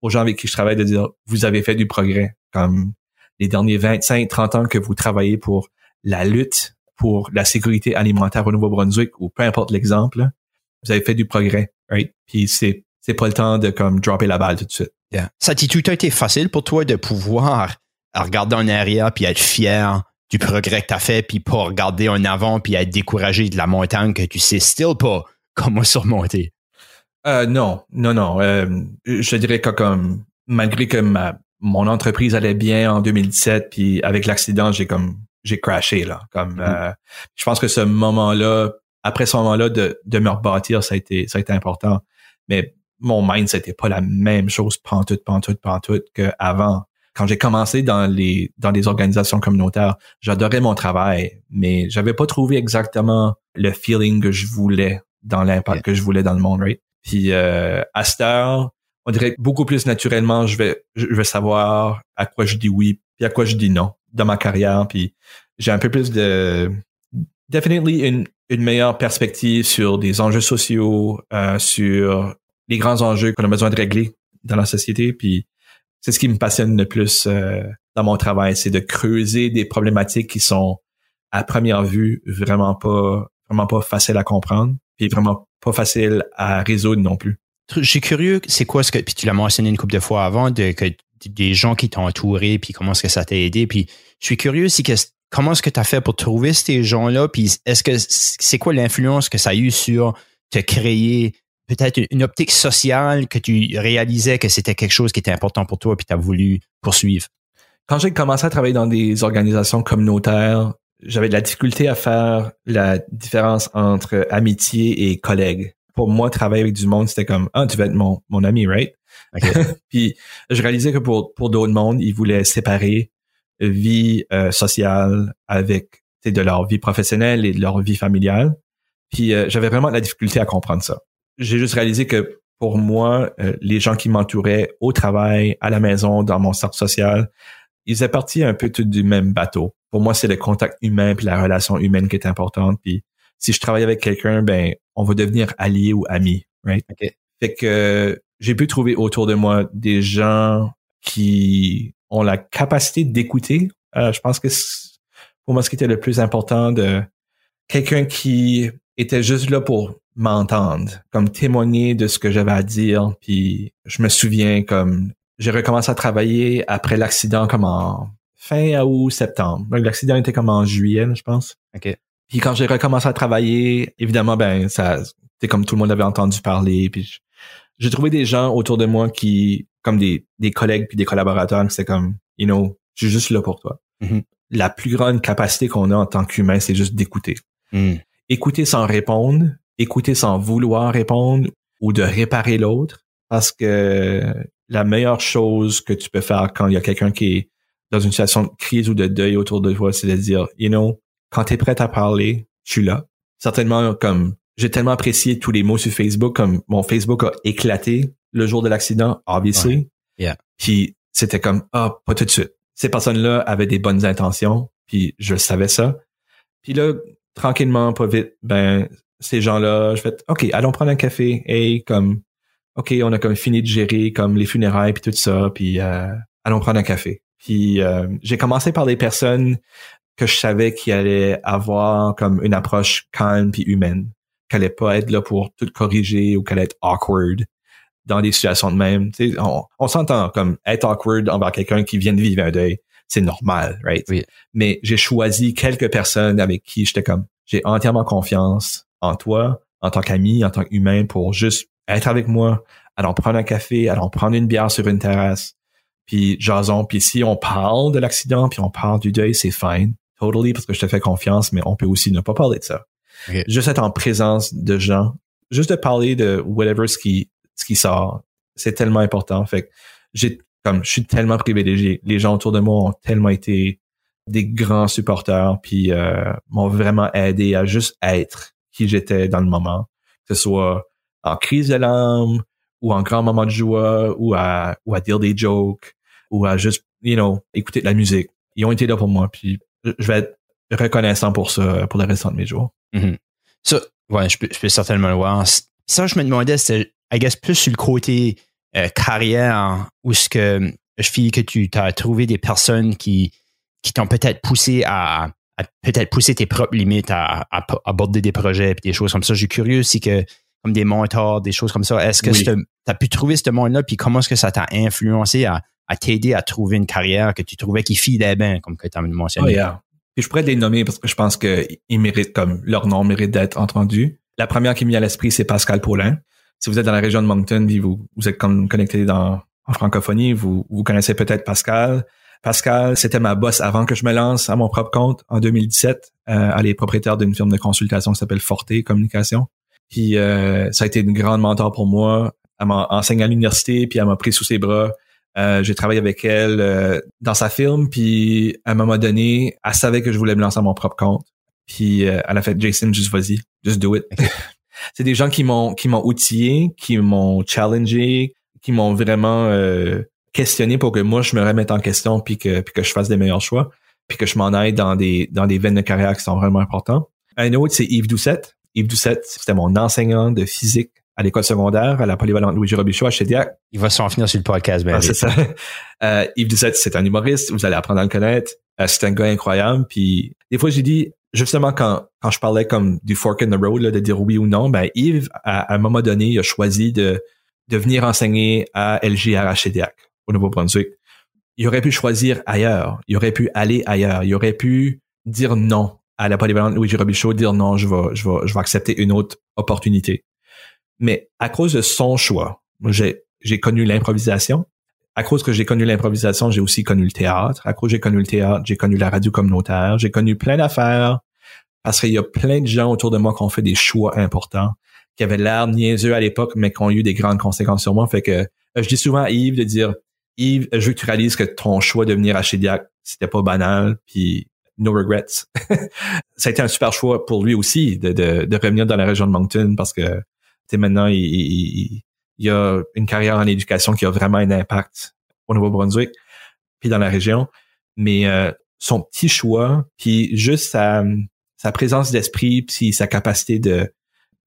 Speaker 2: aux gens avec qui je travaille de dire, vous avez fait du progrès. Comme les derniers 25, 30 ans que vous travaillez pour la lutte pour la sécurité alimentaire au Nouveau-Brunswick ou peu importe l'exemple, vous avez fait du progrès, right? Puis c'est c'est pas le temps de comme dropper la balle tout de suite.
Speaker 1: Yeah. Ça a tout été facile pour toi de pouvoir regarder en arrière puis être fier du progrès que tu as fait puis pas regarder en avant puis être découragé de la montagne que tu sais still pas comment surmonter.
Speaker 2: Euh, non, non, non. Euh, je dirais que comme malgré que ma, mon entreprise allait bien en 2017 puis avec l'accident j'ai comme j'ai crashé là. Comme mm-hmm. euh, je pense que ce moment-là, après ce moment-là de, de me rebâtir, ça a été ça a été important. Mais mon mind, c'était pas la même chose pantoute, pantoute, pantoute qu'avant. Quand j'ai commencé dans les dans les organisations communautaires, j'adorais mon travail, mais j'avais pas trouvé exactement le feeling que je voulais dans l'impact que je voulais dans le monde, right? Puis euh, à cette heure, on dirait beaucoup plus naturellement, je vais je vais savoir à quoi je dis oui puis à quoi je dis non dans ma carrière. Puis j'ai un peu plus de definitely une, une meilleure perspective sur des enjeux sociaux, euh, sur les grands enjeux qu'on a besoin de régler dans la société. Puis c'est ce qui me passionne le plus euh, dans mon travail, c'est de creuser des problématiques qui sont à première vue vraiment pas vraiment pas faciles à comprendre, puis vraiment pas faciles à résoudre non plus.
Speaker 1: Je suis curieux, c'est quoi ce que puis tu l'as mentionné une couple de fois avant de que des gens qui t'ont entouré puis comment est-ce que ça t'a aidé puis je suis curieux si que comment est-ce que tu as fait pour trouver ces gens-là puis est-ce que c'est quoi l'influence que ça a eu sur te créer peut-être une optique sociale que tu réalisais que c'était quelque chose qui était important pour toi puis tu as voulu poursuivre?
Speaker 2: Quand j'ai commencé à travailler dans des organisations communautaires, j'avais de la difficulté à faire la différence entre amitié et collègue. Pour moi, travailler avec du monde, c'était comme, ah, tu vas être mon, mon ami, right? puis je réalisais que pour, pour d'autres mondes, ils voulaient séparer vie euh, sociale avec de leur vie professionnelle et de leur vie familiale. Puis euh, j'avais vraiment de la difficulté à comprendre ça j'ai juste réalisé que pour moi, euh, les gens qui m'entouraient au travail, à la maison, dans mon cercle social, ils partie un peu tout du même bateau. Pour moi, c'est le contact humain puis la relation humaine qui est importante. Puis si je travaille avec quelqu'un, ben on va devenir allié ou ami, right? Fait que j'ai pu trouver autour de moi des gens qui ont la capacité d'écouter. Euh, je pense que pour moi, ce qui était le plus important de quelqu'un qui était juste là pour m'entendre, comme témoigner de ce que j'avais à dire. Puis je me souviens comme j'ai recommencé à travailler après l'accident comme en fin août, septembre. L'accident était comme en juillet, je pense.
Speaker 1: OK.
Speaker 2: Puis quand j'ai recommencé à travailler, évidemment, ben ça, c'était comme tout le monde avait entendu parler. Puis j'ai trouvé des gens autour de moi qui, comme des, des collègues puis des collaborateurs, c'était comme, you know, je suis juste là pour toi.
Speaker 1: Mm-hmm.
Speaker 2: La plus grande capacité qu'on a en tant qu'humain, c'est juste d'écouter.
Speaker 1: Mm.
Speaker 2: Écouter sans répondre, écouter sans vouloir répondre ou de réparer l'autre parce que la meilleure chose que tu peux faire quand il y a quelqu'un qui est dans une situation de crise ou de deuil autour de toi, c'est de dire, you know, quand tu es prêt à parler, je suis là. Certainement, comme j'ai tellement apprécié tous les mots sur Facebook, comme mon Facebook a éclaté le jour de l'accident, obviously.
Speaker 1: Yeah.
Speaker 2: Puis c'était comme, ah, pas tout de suite. Ces personnes-là avaient des bonnes intentions, puis je savais ça. Puis là, tranquillement, pas vite, ben, ces gens-là, je fais OK, allons prendre un café et comme OK, on a comme fini de gérer comme les funérailles puis tout ça, puis euh, allons prendre un café. Puis euh, j'ai commencé par des personnes que je savais qui allaient avoir comme une approche calme puis humaine, qu'elle allait pas être là pour tout corriger ou qu'elle allait être awkward dans des situations de même. Tu sais, on, on s'entend comme être awkward envers quelqu'un qui vient de vivre un deuil, c'est normal, right?
Speaker 1: Oui.
Speaker 2: Mais j'ai choisi quelques personnes avec qui j'étais comme j'ai entièrement confiance en toi, en tant qu'ami, en tant qu'humain, pour juste être avec moi, allons prendre un café, allons prendre une bière sur une terrasse, puis jason, puis si on parle de l'accident, puis on parle du deuil, c'est fine, totally, parce que je te fais confiance, mais on peut aussi ne pas parler de ça. Juste être en présence de gens, juste de parler de whatever ce qui, ce qui sort, c'est tellement important. Fait que j'ai, comme, je suis tellement privilégié. Les gens autour de moi ont tellement été des grands supporters, puis euh, m'ont vraiment aidé à juste être qui j'étais dans le moment, que ce soit en crise de l'âme ou en grand moment de joie ou à, ou à dire des jokes ou à juste, you know, écouter de la musique. Ils ont été là pour moi, puis je vais être reconnaissant pour ça pour le restant de mes jours.
Speaker 1: Mm Ouais, je peux, je peux certainement le voir. Ça, je me demandais, c'était, I guess, plus sur le côté euh, carrière, où ce que je file que tu as trouvé des personnes qui, qui t'ont peut-être poussé à, peut-être pousser tes propres limites à, aborder des projets et des choses comme ça. Je suis curieux si que, comme des mentors, des choses comme ça, est-ce que tu as pu trouver ce monde-là, puis comment est-ce que ça t'a influencé à, t'aider à trouver une carrière que tu trouvais qui filait bien, comme que tu as mentionné?
Speaker 2: Oh, yeah. Puis je pourrais les nommer parce que je pense qu'ils méritent, comme leur nom mérite d'être entendu. La première qui me vient à l'esprit, c'est Pascal Paulin. Si vous êtes dans la région de Moncton, vous, vous êtes comme connecté dans, en francophonie, vous, vous connaissez peut-être Pascal. Pascal, c'était ma boss avant que je me lance à mon propre compte en 2017. Euh, elle est propriétaire d'une firme de consultation qui s'appelle Forte Communication. Puis euh, ça a été une grande mentor pour moi. Elle m'a enseigné à l'université, puis elle m'a pris sous ses bras. Euh, j'ai travaillé avec elle euh, dans sa firme, puis à un moment donné, elle savait que je voulais me lancer à mon propre compte. Puis elle a fait Jason, juste vas-y, just do it. C'est des gens qui m'ont qui m'ont outillé, qui m'ont challengé, qui m'ont vraiment questionner pour que moi je me remette en question puis que, puis que je fasse des meilleurs choix puis que je m'en aille dans des dans des veines de carrière qui sont vraiment importants. Un autre c'est Yves Doucette. Yves Doucette, c'était mon enseignant de physique à l'école secondaire à la polyvalente Louis Robichaud à Chediac.
Speaker 1: Il va s'en finir sur le podcast,
Speaker 2: ben ah, c'est ça. Euh, Yves Doucette, c'est un humoriste, vous allez apprendre à le connaître. Euh, c'est un gars incroyable. Puis des fois, j'ai dit, justement, quand, quand je parlais comme du fork in the road, là, de dire oui ou non, ben Yves, à, un moment donné, il a choisi de, de venir enseigner à LGR à Chediac au Nouveau-Brunswick. Il aurait pu choisir ailleurs. Il aurait pu aller ailleurs. Il aurait pu dire non à la polyvalente Luigi Robichaud, dire non, je vais, je vais, je vais accepter une autre opportunité. Mais à cause de son choix, j'ai, j'ai connu l'improvisation. À cause que j'ai connu l'improvisation, j'ai aussi connu le théâtre. À cause que j'ai connu le théâtre, j'ai connu la radio communautaire. J'ai connu plein d'affaires parce qu'il y a plein de gens autour de moi qui ont fait des choix importants, qui avaient l'air niaiseux à l'époque, mais qui ont eu des grandes conséquences sur moi. Fait que je dis souvent à Yves de dire Yves, je veux que tu réalises que ton choix de venir à Chediac, c'était pas banal, puis no regrets. ça a été un super choix pour lui aussi de, de, de revenir dans la région de Moncton parce que maintenant il, il, il, a une carrière en éducation qui a vraiment un impact au Nouveau-Brunswick puis dans la région. Mais euh, son petit choix, puis juste sa, sa présence d'esprit, puis sa capacité de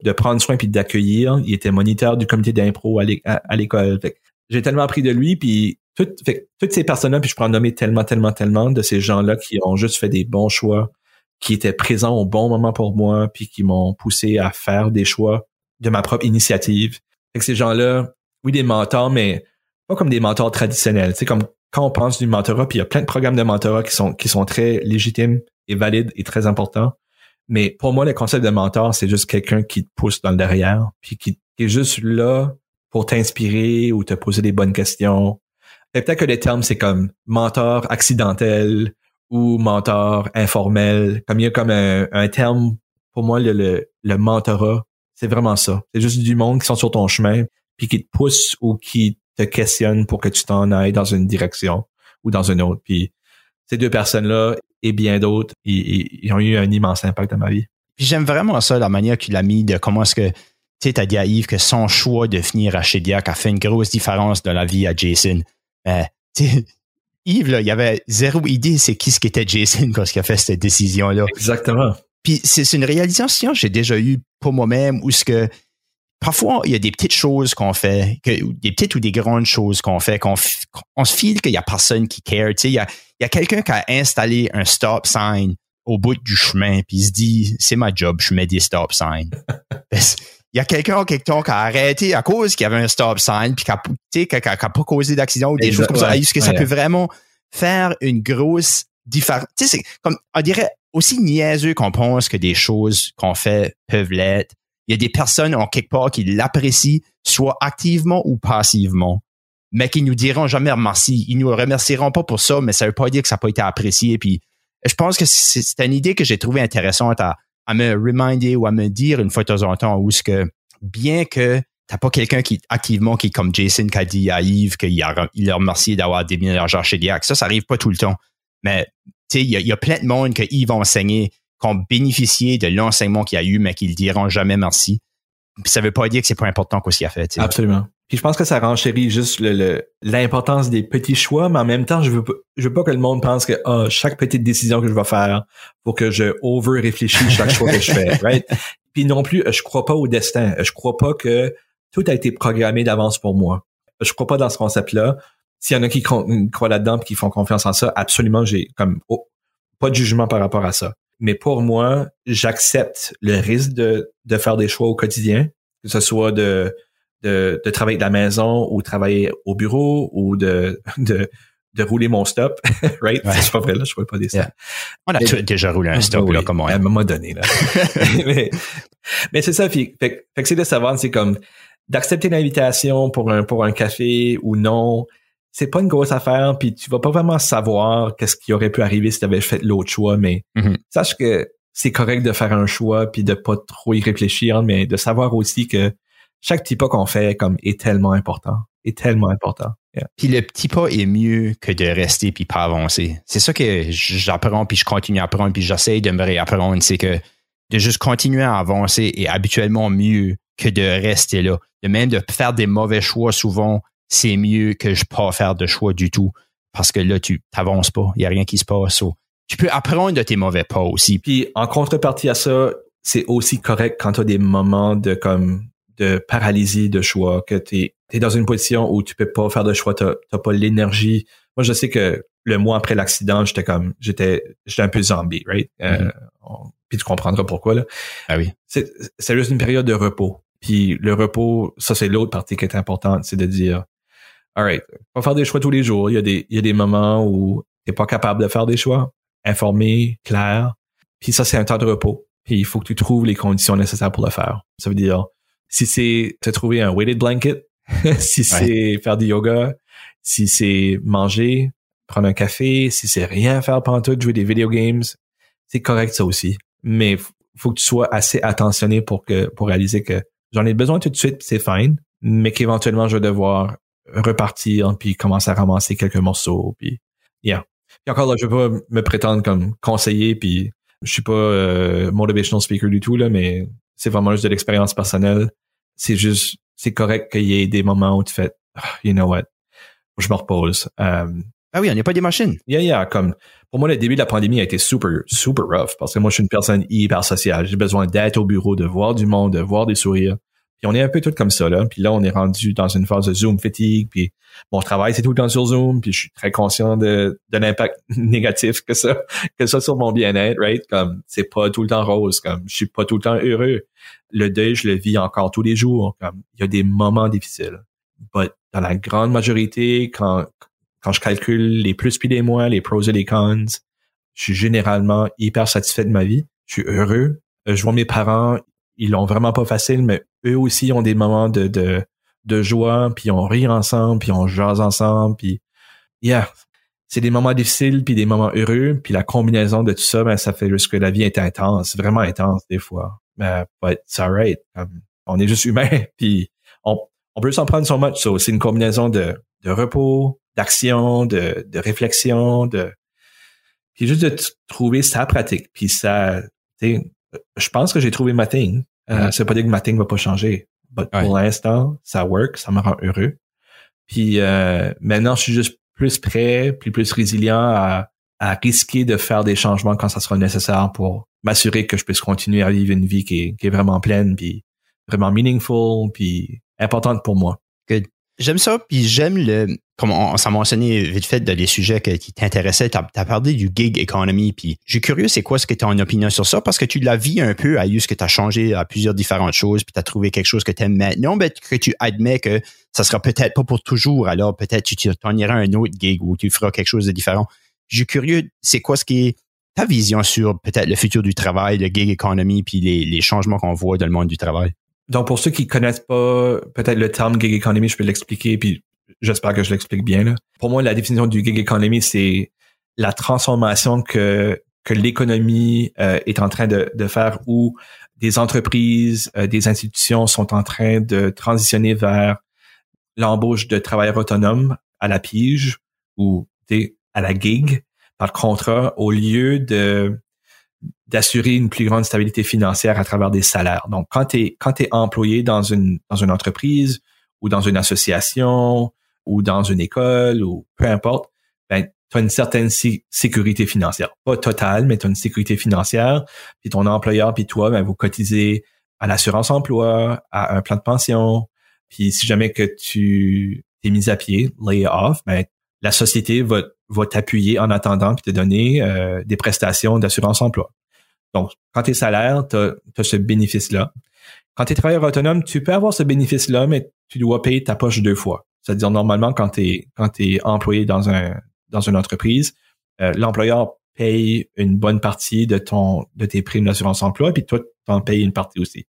Speaker 2: de prendre soin puis d'accueillir. Il était moniteur du comité d'impro à l'école. J'ai tellement appris de lui, puis toutes, toutes ces personnes-là, puis je en nommer tellement, tellement, tellement de ces gens-là qui ont juste fait des bons choix, qui étaient présents au bon moment pour moi, puis qui m'ont poussé à faire des choix de ma propre initiative. Fait que ces gens-là, oui, des mentors, mais pas comme des mentors traditionnels. C'est comme quand on pense du mentorat, puis il y a plein de programmes de mentorat qui sont, qui sont très légitimes et valides et très importants. Mais pour moi, le concept de mentor, c'est juste quelqu'un qui te pousse dans le derrière, puis qui est juste là pour t'inspirer ou te poser des bonnes questions, peut-être que les termes, c'est comme mentor accidentel ou mentor informel. Comme il y a comme un, terme, pour moi, le, le, mentorat, c'est vraiment ça. C'est juste du monde qui sont sur ton chemin, puis qui te pousse ou qui te questionne pour que tu t'en ailles dans une direction ou dans une autre. Puis ces deux personnes-là et bien d'autres, ils, ont eu un immense impact dans ma vie.
Speaker 1: J'aime vraiment ça, la manière qu'il a mis de comment est-ce que tu sais, t'as dit à Yves que son choix de finir à Shediac a fait une grosse différence dans la vie à Jason. Ben, Yves, là, il y avait zéro idée c'est qui ce qu'était Jason quand il a fait cette décision-là.
Speaker 2: Exactement.
Speaker 1: Puis c'est une réalisation que j'ai déjà eue pour moi-même où ce que parfois il y a des petites choses qu'on fait, que, des petites ou des grandes choses qu'on fait, qu'on on se file qu'il y a personne qui care. Il y a, y a quelqu'un qui a installé un stop sign au bout du chemin, puis il se dit c'est ma job, je mets des stop signs. Il y a quelqu'un quelque qui a arrêté à cause qu'il y avait un stop sign puis qui n'a pas causé d'accident ou des choses comme ça. Est-ce que ça peut vraiment faire une grosse différence? Tu sais, c'est comme, on dirait aussi niaiseux qu'on pense que des choses qu'on fait peuvent l'être. Il y a des personnes en quelque part qui l'apprécient, soit activement ou passivement, mais qui nous diront jamais merci. Ils nous remercieront pas pour ça, mais ça veut pas dire que ça n'a pas été apprécié. Puis, je pense que c'est une idée que j'ai trouvée intéressante à, à me reminder ou à me dire une fois de temps en temps où ce que bien que t'as pas quelqu'un qui activement qui comme Jason qui a dit à Yves qu'il a, il remercié d'avoir des d'argent chez Diac. Ça, ça arrive pas tout le temps. Mais tu sais, il y, a plein de monde que Yves a enseigné qui ont bénéficié de l'enseignement qu'il a eu, mais qui ne diront jamais merci. ça veut pas dire que c'est pas important qu'est-ce qu'il a fait.
Speaker 2: Absolument. Puis je pense que ça renchérit juste l'importance des petits choix, mais en même temps, je veux, je veux pas que le monde pense que ah, chaque petite décision que je vais faire, pour que je over réfléchisse chaque choix que je fais, right? puis non plus, je crois pas au destin. Je crois pas que tout a été programmé d'avance pour moi. Je crois pas dans ce concept-là. S'il y en a qui croient là-dedans et qui font confiance en ça, absolument, j'ai comme oh, pas de jugement par rapport à ça. Mais pour moi, j'accepte le risque de, de faire des choix au quotidien, que ce soit de, de, de travailler de la maison ou travailler au bureau ou de, de, de rouler mon stop, right? C'est pas vrai, là, je ne pas des stops.
Speaker 1: On a déjà roulé un stop, là, comme on
Speaker 2: À un moment donné, là. mais, mais c'est ça, fait, fait, que c'est de savoir, c'est comme d'accepter l'invitation pour un, pour un café ou non. C'est pas une grosse affaire, puis tu vas pas vraiment savoir qu'est-ce qui aurait pu arriver si tu avais fait l'autre choix, mais mm-hmm. sache que c'est correct de faire un choix puis de pas trop y réfléchir, mais de savoir aussi que chaque petit pas qu'on fait comme est tellement important, est tellement important.
Speaker 1: Puis le petit pas est mieux que de rester puis pas avancer. C'est ça que j'apprends puis je continue à apprendre puis j'essaie de me réapprendre, c'est que de juste continuer à avancer est habituellement mieux que de rester là. De même de faire des mauvais choix souvent, c'est mieux que je pas faire de choix du tout parce que là tu t'avances pas, il y a rien qui se passe. tu peux apprendre de tes mauvais pas aussi.
Speaker 2: Puis en contrepartie à ça, c'est aussi correct quand tu as des moments de comme de paralysie de choix, que tu es, dans une position où tu peux pas faire de choix, tu n'as pas l'énergie. Moi, je sais que le mois après l'accident, j'étais comme, j'étais, j'étais un peu zombie, right? Euh, mm-hmm. puis tu comprendras pourquoi, là.
Speaker 1: Ah oui.
Speaker 2: C'est, c'est juste une période de repos. Puis le repos, ça, c'est l'autre partie qui est importante, c'est de dire, alright, pas faire des choix tous les jours. Il y a des, il y a des moments où t'es pas capable de faire des choix, informé, clair. Puis ça, c'est un temps de repos. Puis il faut que tu trouves les conditions nécessaires pour le faire. Ça veut dire, si c'est te trouver un weighted blanket, si c'est faire du yoga, si c'est manger, prendre un café, si c'est rien faire pendant tout, jouer des video games, c'est correct ça aussi. Mais faut que tu sois assez attentionné pour que pour réaliser que j'en ai besoin tout de suite, c'est fine, mais qu'éventuellement je vais devoir repartir puis commencer à ramasser quelques morceaux puis yeah. Puis encore là, je vais pas me prétendre comme conseiller puis je suis pas euh, motivational speaker du tout là, mais c'est vraiment juste de l'expérience personnelle c'est juste, c'est correct qu'il y ait des moments où tu fais, ah, you know what, je me repose.
Speaker 1: Um, ah oui, on n'est pas des machines.
Speaker 2: Yeah, yeah, comme, pour moi, le début de la pandémie a été super, super rough parce que moi, je suis une personne hyper sociale. J'ai besoin d'être au bureau, de voir du monde, de voir des sourires. On est un peu tout comme ça, là. Puis là, on est rendu dans une phase de Zoom fatigue. Puis mon travail, c'est tout le temps sur Zoom. Puis je suis très conscient de, de l'impact négatif que ça, que ça sur mon bien-être, right? Comme, c'est pas tout le temps rose. Comme, je suis pas tout le temps heureux. Le deuil, je le vis encore tous les jours. Comme, il y a des moments difficiles. But dans la grande majorité, quand, quand je calcule les plus puis les moins, les pros et les cons, je suis généralement hyper satisfait de ma vie. Je suis heureux. Euh, je vois mes parents, ils l'ont vraiment pas facile, mais eux aussi ont des moments de, de, de joie, puis on rit ensemble, puis on jase ensemble, puis yeah, c'est des moments difficiles, puis des moments heureux, puis la combinaison de tout ça, ben, ça fait juste que la vie est intense, vraiment intense des fois. Mais but it's alright. on est juste humain, puis on, on peut s'en prendre so much. So, c'est une combinaison de, de repos, d'action, de, de réflexion, de puis juste de trouver sa pratique, puis ça, je pense que j'ai trouvé ma thing. Euh, c'est pas dire que ma thing va pas changer. mais pour l'instant, ça work, ça me rend heureux. Puis euh, maintenant, je suis juste plus prêt, plus plus résilient à, à risquer de faire des changements quand ça sera nécessaire pour m'assurer que je puisse continuer à vivre une vie qui est, qui est vraiment pleine, puis vraiment meaningful, puis importante pour moi.
Speaker 1: Good. J'aime ça, puis j'aime le. Comme on, s'est mentionné vite fait de les sujets qui t'intéressaient, tu as, parlé du gig economy, puis j'ai curieux, c'est quoi ce que tu as en opinion sur ça, parce que tu l'as vu un peu à ce que tu as changé à plusieurs différentes choses, puis tu as trouvé quelque chose que tu aimes maintenant, mais que tu admets que ça sera peut-être pas pour toujours, alors peut-être tu t'en iras un autre gig ou tu feras quelque chose de différent. J'ai curieux, c'est quoi ce qui est ta vision sur peut-être le futur du travail, le gig economy, puis les, les changements qu'on voit dans le monde du travail?
Speaker 2: Donc, pour ceux qui connaissent pas peut-être le terme gig economy, je peux l'expliquer, puis j'espère que je l'explique bien. Là. Pour moi, la définition du gig economy, c'est la transformation que, que l'économie euh, est en train de, de, faire où des entreprises, euh, des institutions sont en train de transitionner vers l'embauche de travailleurs autonomes à la pige ou à la gig par contrat au lieu de d'assurer une plus grande stabilité financière à travers des salaires. Donc, quand tu es, quand es employé dans une, dans une entreprise ou dans une association ou dans une école ou peu importe, ben, tu as une certaine sécurité financière. Pas totale, mais tu as une sécurité financière. Puis ton employeur puis toi, ben, vous cotisez à l'assurance emploi, à un plan de pension. Puis si jamais que tu es mis à pied, lay off, ben, la société va, va t'appuyer en attendant puis te donner euh, des prestations d'assurance emploi. Donc, quand tu es salaire, tu as, ce bénéfice-là. Quand tu es travailleur autonome, tu peux avoir ce bénéfice-là, mais tu dois payer ta poche deux fois. C'est-à-dire, normalement, quand tu es, quand es employé dans, un, dans une entreprise, euh, l'employeur paye une bonne partie de ton de tes primes d'assurance emploi, puis toi, tu en payes une partie aussi.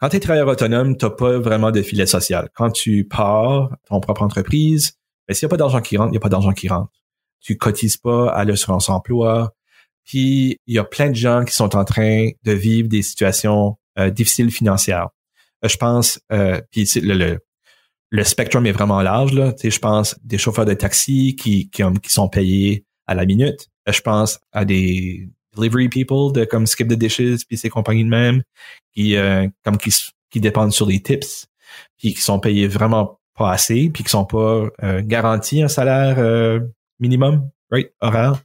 Speaker 2: Quand tu es travailleur autonome, tu pas vraiment de filet social. Quand tu pars ton propre entreprise, ben, s'il n'y a pas d'argent qui rentre, il n'y a pas d'argent qui rentre. Tu cotises pas à l'assurance emploi. Puis il y a plein de gens qui sont en train de vivre des situations euh, difficiles financières. Euh, je pense, euh, puis le, le, le spectrum est vraiment large là. Tu sais, je pense des chauffeurs de taxi qui qui, qui sont payés à la minute. Euh, je pense à des delivery people de comme Skip the Dishes puis ces compagnies de même qui euh, comme qui, qui dépendent sur les tips puis qui sont payés vraiment pas assez puis qui sont pas euh, garantis un salaire euh, minimum right horaire.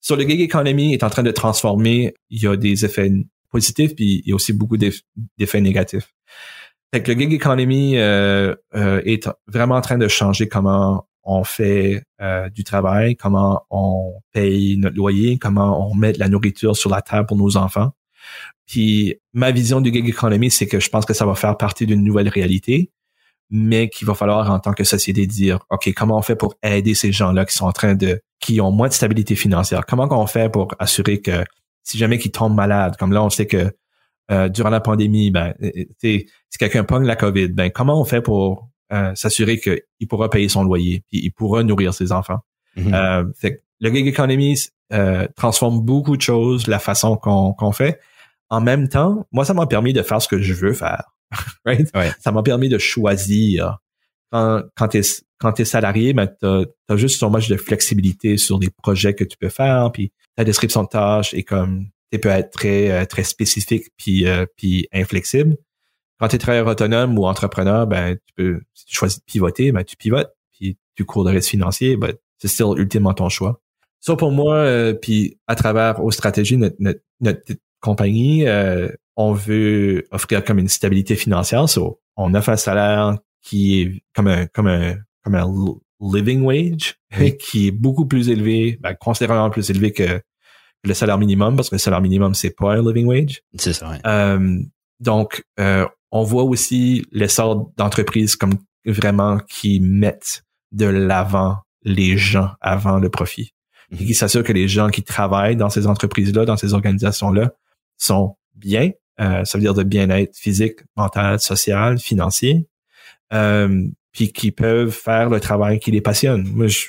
Speaker 2: Sur le gig economy est en train de transformer il y a des effets positifs puis il y a aussi beaucoup d'effets négatifs. Fait que le gig economy euh, est vraiment en train de changer comment on fait euh, du travail, comment on paye notre loyer, comment on met de la nourriture sur la table pour nos enfants. Puis ma vision du gig economy, c'est que je pense que ça va faire partie d'une nouvelle réalité, mais qu'il va falloir en tant que société dire, OK, comment on fait pour aider ces gens-là qui sont en train de, qui ont moins de stabilité financière? Comment on fait pour assurer que si jamais qu'ils tombent malades, comme là, on sait que euh, durant la pandémie, ben, si quelqu'un pogne la COVID, ben, comment on fait pour euh, s'assurer qu'il pourra payer son loyer, puis il pourra nourrir ses enfants? Mhm. euh, fait le gig economy euh, transforme beaucoup de choses, la façon qu'on fait. En même temps, moi, ça m'a permis de faire ce que je veux faire. right? Ça m'a permis de choisir. Quand, quand tu es, quand es salarié, ben, tu as, juste so much de flexibilité sur les projets que tu peux faire, puis ta description de tâches est comme tu peux être très euh, très spécifique puis euh, puis inflexible. Quand tu es travailleur autonome ou entrepreneur, ben tu peux si tu choisis de pivoter, ben tu pivotes, puis tu cours de risque financier, ben c'est still ultimement ton choix. Ça pour moi, euh, puis à travers aux stratégies notre, notre, compagnie, euh, on veut offrir comme une stabilité financière. So, on offre un salaire qui est comme un comme un comme un living wage, qui est beaucoup plus élevé, ben, considérablement plus élevé que le salaire minimum, parce que le salaire minimum, c'est pas un living wage.
Speaker 1: C'est ça, ouais.
Speaker 2: Euh, donc, euh, on voit aussi l'essor d'entreprises comme vraiment qui mettent de l'avant les gens avant le profit et qui mhm. s'assurent que les gens qui travaillent dans ces entreprises-là, dans ces organisations-là, sont bien. Euh, ça veut dire de bien-être physique, mental, social, financier, euh, puis qui peuvent faire le travail qui les passionne. Moi, je,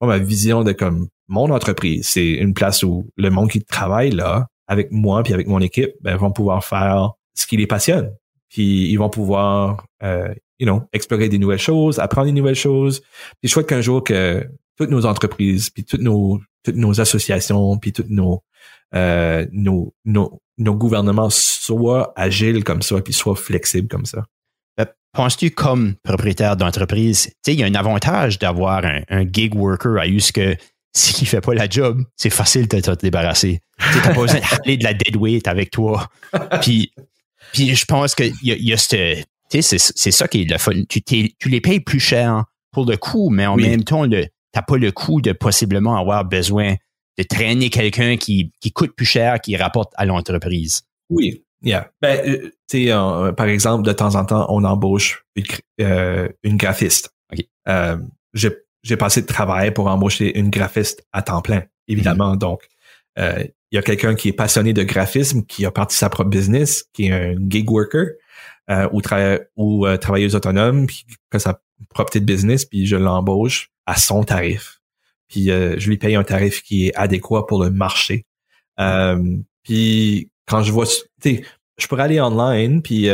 Speaker 2: ma vision de comme mon entreprise, c'est une place où le monde qui travaille là, avec moi puis avec mon équipe, ben, vont pouvoir faire ce qui les passionne puis ils vont pouvoir, euh, you know, explorer des nouvelles choses, apprendre des nouvelles choses. Puis je souhaite qu'un jour que toutes nos entreprises, puis toutes nos, toutes nos associations, puis tous nos, euh, nos, nos, nos gouvernements soient agiles comme ça, puis soient flexibles comme ça.
Speaker 1: Euh, penses-tu comme propriétaire d'entreprise, tu sais, il y a un avantage d'avoir un, gig worker à ce que s'il fait pas la job, c'est facile de te, débarrasser. Tu n'as pas besoin d'aller de la dead weight avec toi. Puis puis je pense qu'il y a, y a c'est, c'est ça qui est le fun. Tu, tu les payes plus cher pour le coût, mais en même temps, n'as pas le coût de possiblement avoir besoin de traîner quelqu'un qui, qui coûte plus cher, qui rapporte à l'entreprise.
Speaker 2: Oui, yeah. Ben, euh, tu sais, par exemple, de temps en temps, on embauche une, euh, une graphiste. Euh, j'ai passé de travail pour embaucher une graphiste à temps plein, évidemment. Mm-hmm. Donc, euh, il y a quelqu'un qui est passionné de graphisme, qui a parti sa propre business, qui est un gig worker euh, ou, ou euh, travailleuse autonome, puis que sa propre petite business, puis je l'embauche à son tarif. Puis euh, je lui paye un tarif qui est adéquat pour le marché. puis quand je vois, tu sais, je pourrais aller online, puis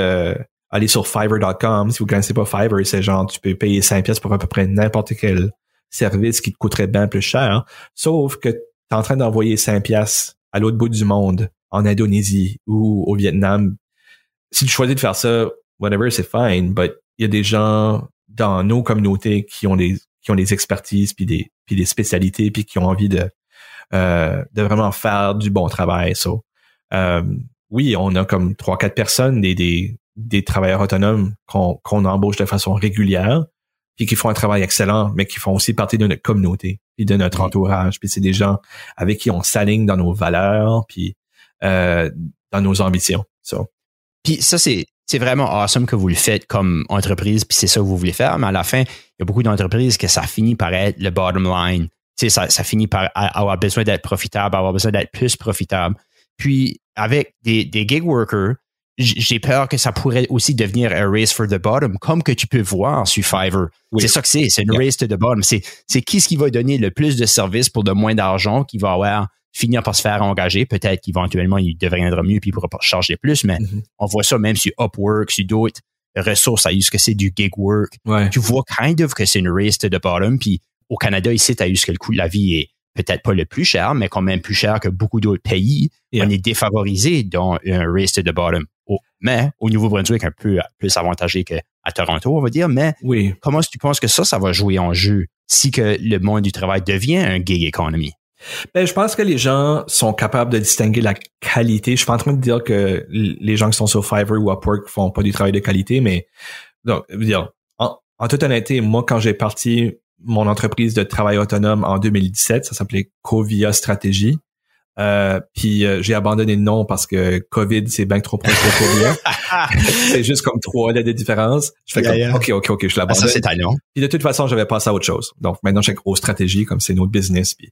Speaker 2: aller sur Fiverr.com. Si vous connaissez pas Fiverr, c'est genre tu peux payer 5 pièces pour à peu près n'importe quel service qui te coûterait bien plus cher. Sauf que tu es en train d'envoyer 5 pièces à l'autre bout du monde, en Indonésie ou au Vietnam. Si tu choisis de faire ça, whatever, c'est fine, but il y a des gens dans nos communautés qui ont des qui ont des expertises puis des puis des spécialités puis qui ont envie de euh, de vraiment faire du bon travail. So, euh, oui, on a comme trois, quatre personnes, des, des, des travailleurs autonomes qu'on qu'on embauche de façon régulière, puis qui font un travail excellent, mais qui font aussi partie de notre communauté, puis de notre entourage. Puis c'est des gens avec qui on s'aligne dans nos valeurs, puis euh, dans nos ambitions. So.
Speaker 1: Puis ça, c'est c'est vraiment awesome que vous le faites comme entreprise, puis c'est ça que vous voulez faire, mais à la fin, il y a beaucoup d'entreprises que ça finit par être le bottom line. Ça, ça finit par avoir besoin d'être profitable, avoir besoin d'être plus profitable. Puis avec des, des gig workers, j'ai peur que ça pourrait aussi devenir un race for the bottom, comme que tu peux voir sur Fiverr. C'est ça que c'est, c'est une race to the bottom. C'est, qui ce qui va donner le plus de services pour de moins d'argent, qui va avoir finir par se faire engager. Peut-être qu'éventuellement, il deviendra mieux puis il pourra pas charger plus, mais mm-hmm. on voit ça même sur Upwork, sur d'autres ressources à ce que c'est du gig work. Tu vois kind of que c'est une race to the bottom. Puis au Canada, ici, tu as eu ce que le coût de la vie est peut-être pas le plus cher, mais quand même plus cher que beaucoup d'autres pays. On est défavorisé dans un race to the bottom. mais au Nouveau-Brunswick, un peu plus avantagé qu'à Toronto, on va dire. Mais
Speaker 2: oui.
Speaker 1: comment est-ce que tu penses que ça, ça va jouer en jeu si que le monde du travail devient un gig economy?
Speaker 2: Ben, je pense que les gens sont capables de distinguer la qualité. Je suis pas en train de dire que les gens qui sont sur Fiverr ou Upwork font pas du travail de qualité, mais donc, dire, en, en toute honnêteté, moi, quand j'ai parti mon entreprise de travail autonome en 2017, ça s'appelait Covia Stratégie. Euh, puis euh, j'ai abandonné le nom parce que COVID, c'est bien trop proche de Covia. c'est juste comme trois lettres de différence. Je fais comme, OK, OK, OK, je l'abandonne. Ah,
Speaker 1: ça, c'est talent.
Speaker 2: Puis de toute façon, j'avais passé à autre chose. Donc maintenant, j'ai une grosse stratégie, comme c'est notre business. Puis.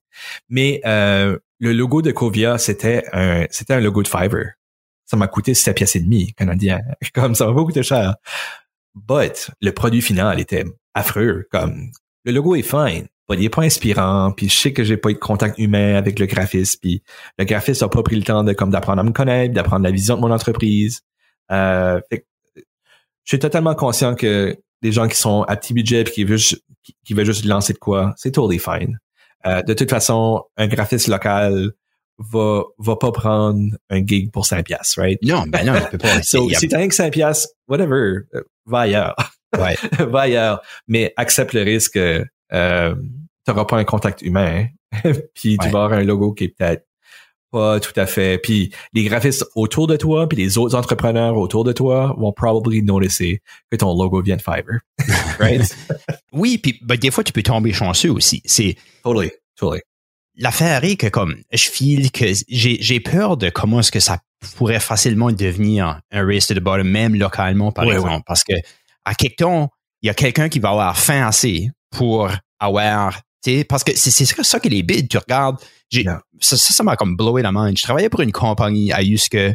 Speaker 2: Mais euh, le logo de Covia, c'était un, c'était un logo de Fiverr. Ça m'a coûté 7 pièces et demie canadien. Comme ça m'a pas coûté cher. But le produit final était affreux. Comme le logo est fine, il est pas inspirant, puis je sais que j'ai pas eu de contact humain avec le graphiste, puis le graphiste a pas pris le temps de comme d'apprendre à me connaître, d'apprendre la vision de mon entreprise. Euh, je suis totalement conscient que les gens qui sont à petit budget puis qui veulent juste, qui, veulent juste lancer de quoi, c'est totally fine. Euh, de toute façon, un graphiste local va va pas prendre un gig pour 5 piastres, right?
Speaker 1: Non, ben non, il peut pas.
Speaker 2: so, si t'as rien que 5 piastres, whatever, euh, va ailleurs.
Speaker 1: Ouais.
Speaker 2: va ailleurs. Mais accepte le risque, euh, t'auras pas un contact humain. puis tu vas avoir un logo qui est peut-être pas tout à fait. Puis les graphistes autour de toi, puis les autres entrepreneurs autour de toi vont probablement noticer que ton logo vient de Fiverr. right?
Speaker 1: oui, puis ben, des fois, tu peux tomber chanceux aussi. C'est
Speaker 2: Totally, totally.
Speaker 1: L'affaire est que comme je file que j'ai peur de comment est-ce que ça pourrait facilement devenir un race to the bottom, même localement, par exemple. Parce que à quelque temps, il y a quelqu'un qui va avoir faim assez pour avoir, parce que c'est ça que les bids, tu regardes, ça, ça m'a comme blowé la main. Je travaillais pour une compagnie à que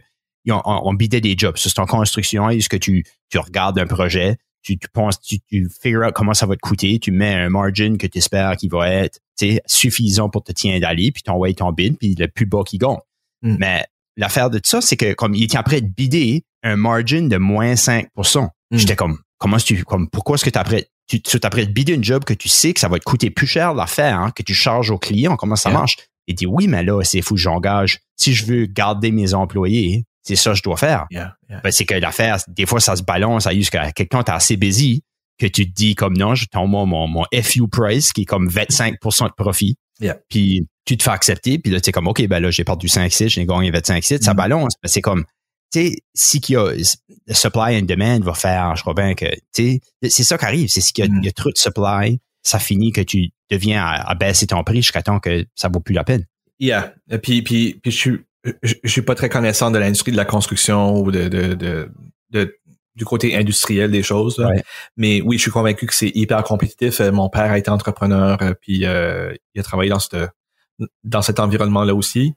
Speaker 1: on, on bidait des jobs. C'est en construction, à que tu, tu regardes un projet, tu, tu penses, tu, tu figure out comment ça va te coûter, tu mets un margin que tu espères qu'il va être suffisant pour te tenir d'aller, puis tu envoies ton bid, puis le plus bas qui gagne. Hmm. Mais l'affaire de ça, c'est que comme il était après de bider un margin de moins 5% hmm. J'étais comme, comment tu, comme, pourquoi est-ce que tu après, tu, tu de bider une job que tu sais que ça va te coûter plus cher l'affaire, hein, que tu charges au client, comment ça marche? Il dit, oui, mais là, c'est fou, j'engage. Si je veux garder mes employés, c'est ça que je dois faire. Ben, c'est que l'affaire, des fois, ça se balance à jusqu'à quelqu'un t'es assez busy que tu te dis comme non, je t'envoie mon, mon FU price qui est comme 25% de profit. Puis tu te fais accepter, puis là, tu es comme, OK, ben là, j'ai perdu 5 sites, j'ai gagné 25 sites, ça mm. balance. Ben, c'est comme, sais, si qu'il y a le supply and demand va faire, je crois bien que, tu sais, c'est ça qui arrive, c'est qu'il y, mm. y, a trop de supply, ça finit que tu deviens à, baisser ton prix jusqu'à temps que ça vaut plus la peine.
Speaker 2: Yeah. Puis, puis, puis je suis, je, suis pas très connaissant de l'industrie de la construction ou de, de, de, du côté industriel des choses. Mais oui, je suis convaincu que c'est hyper compétitif. Euh, mon père a été entrepreneur, euh, puis euh, il a travaillé dans ce dans cet environnement-là aussi.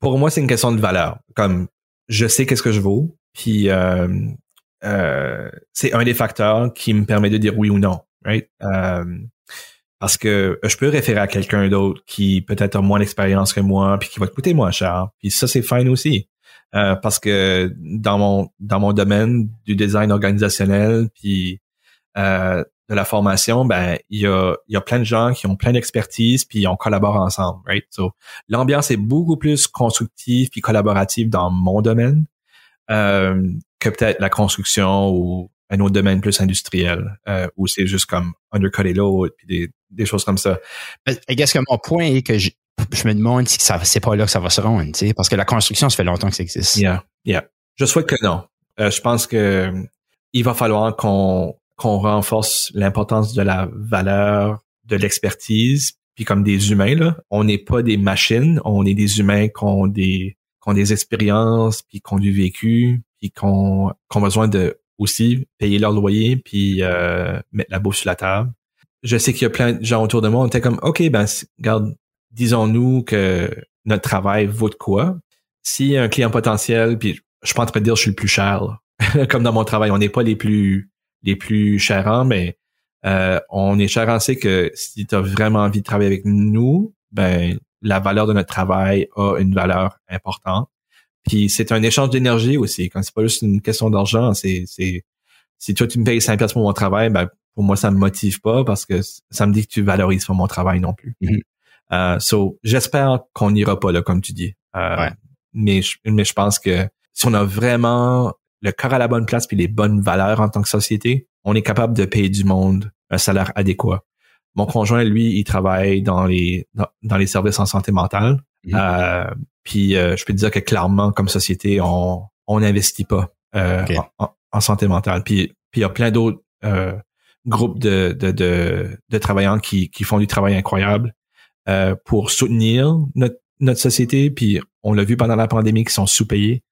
Speaker 2: pour moi, c'est une question de valeur. Comme je sais qu'est-ce que je vaux, puis euh, euh, c'est un des facteurs qui me permet de dire oui ou non. Right? Euh, parce que je peux référer à quelqu'un d'autre qui peut-être a moins d'expérience que moi, puis qui va te coûter moins cher. Puis ça, c'est fine aussi. parce que dans mon dans mon domaine du design organisationnel, puis de la formation, ben il y a, y a plein de gens qui ont plein d'expertise puis on collabore ensemble, right? So, l'ambiance est beaucoup plus constructive puis collaborative dans mon domaine euh, que peut-être la construction ou un autre domaine plus industriel euh, où c'est juste comme undercutter l'autre puis des, des choses comme ça.
Speaker 1: I guess que mon point est que je me demande si ça, c'est pas là que ça va se rendre, tu sais, parce que la construction, ça fait longtemps que ça existe.
Speaker 2: Yeah, yeah. Je souhaite que non. Euh, je pense que il va falloir qu'on qu'on renforce l'importance de la valeur, de l'expertise, puis comme des humains là, on n'est pas des machines, on est des humains qui ont des qui ont des expériences, puis qui ont du vécu, puis qu'on qu'on a besoin de aussi payer leur loyer, puis euh, mettre la bouffe sur la table. Je sais qu'il y a plein de gens autour de moi, on était comme OK, ben regarde, disons-nous que notre travail vaut de quoi. Si un client potentiel, puis je suis pas en train de dire je suis le plus cher, comme dans mon travail, on n'est pas les plus les plus chérants, mais euh, on est cher c'est que si tu as vraiment envie de travailler avec nous, ben la valeur de notre travail a une valeur importante. Puis c'est un échange d'énergie aussi. Quand c'est pas juste une question d'argent, c'est c'est si toi tu me payes 5 pièces pour mon travail, ben pour moi ça me motive pas parce que ça me dit que tu valorises pas mon travail non plus. Mm-hmm. euh, so j'espère qu'on n'ira pas là comme tu dis. Euh, mais je, mais je pense que si on a vraiment le cœur à la bonne place puis les bonnes valeurs en tant que société, on est capable de payer du monde un salaire adéquat. Mon conjoint, lui, il travaille dans les dans, les services en santé mentale. Mhm. Euh, puis euh, je peux te dire que clairement, comme société, on on n'investit pas euh, en, santé mentale. Puis puis il y a plein d'autres groupes de, de, de, de, travailleurs qui, qui font du travail incroyable pour soutenir notre, notre société. Puis on l'a vu pendant la pandémie, qui sont sous-payés.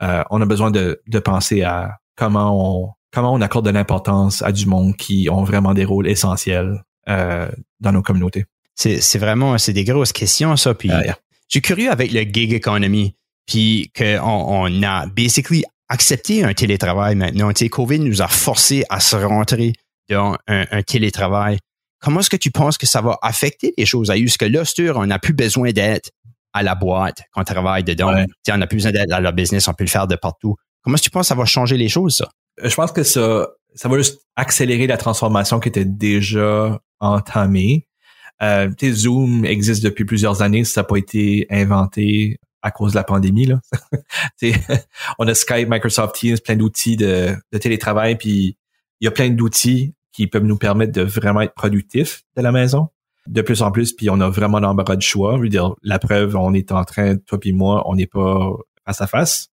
Speaker 2: On a besoin de, de penser à comment on comment on accorde de l'importance à du monde qui ont vraiment des rôles essentiels euh, dans nos communautés.
Speaker 1: C'est vraiment, c'est des grosses questions, ça. Puis, ah, je suis curieux avec le gig economy, puis qu'on on a basically accepté un télétravail maintenant. Tu sais, COVID nous a forcé à se rentrer dans un, télétravail. Comment est-ce que tu penses que ça va affecter les choses? À que là, on n'a plus besoin d'être à la boîte quand on travaille dedans. Tu sais, on n'a plus besoin d'être à la business, on peut le faire de partout. Comment est-ce que tu penses que ça va changer les choses, ça?
Speaker 2: je pense que ça, ça va juste accélérer la transformation qui était déjà entamée. Euh, Zoom existe depuis plusieurs années, ça n'a pas été inventé à cause de la pandémie. Là. on a Skype, Microsoft Teams, plein d'outils de, de télétravail, puis il y a plein d'outils qui peuvent nous permettre de vraiment être productifs de la maison. De plus en plus, puis on a vraiment l'embarras de choix. Je veux dire, la preuve, on est en train, toi puis moi, on n'est pas face à face.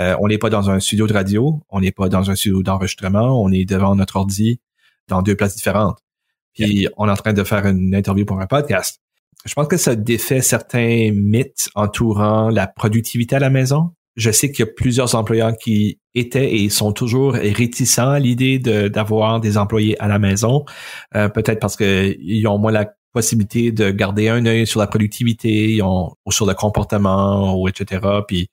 Speaker 2: Euh, on n'est pas dans un studio de radio, on n'est pas dans un studio d'enregistrement, on est devant notre ordi dans deux places différentes. Puis on est en train de faire une interview pour un podcast. Je pense que ça défait certains mythes entourant la productivité à la maison. Je sais qu'il y a plusieurs employeurs qui étaient et sont toujours réticents à l'idée d'avoir des employés à la maison, euh, peut-être parce qu'ils ont moins la possibilité de garder un œil sur la productivité, ou sur le comportement, ou etc. Puis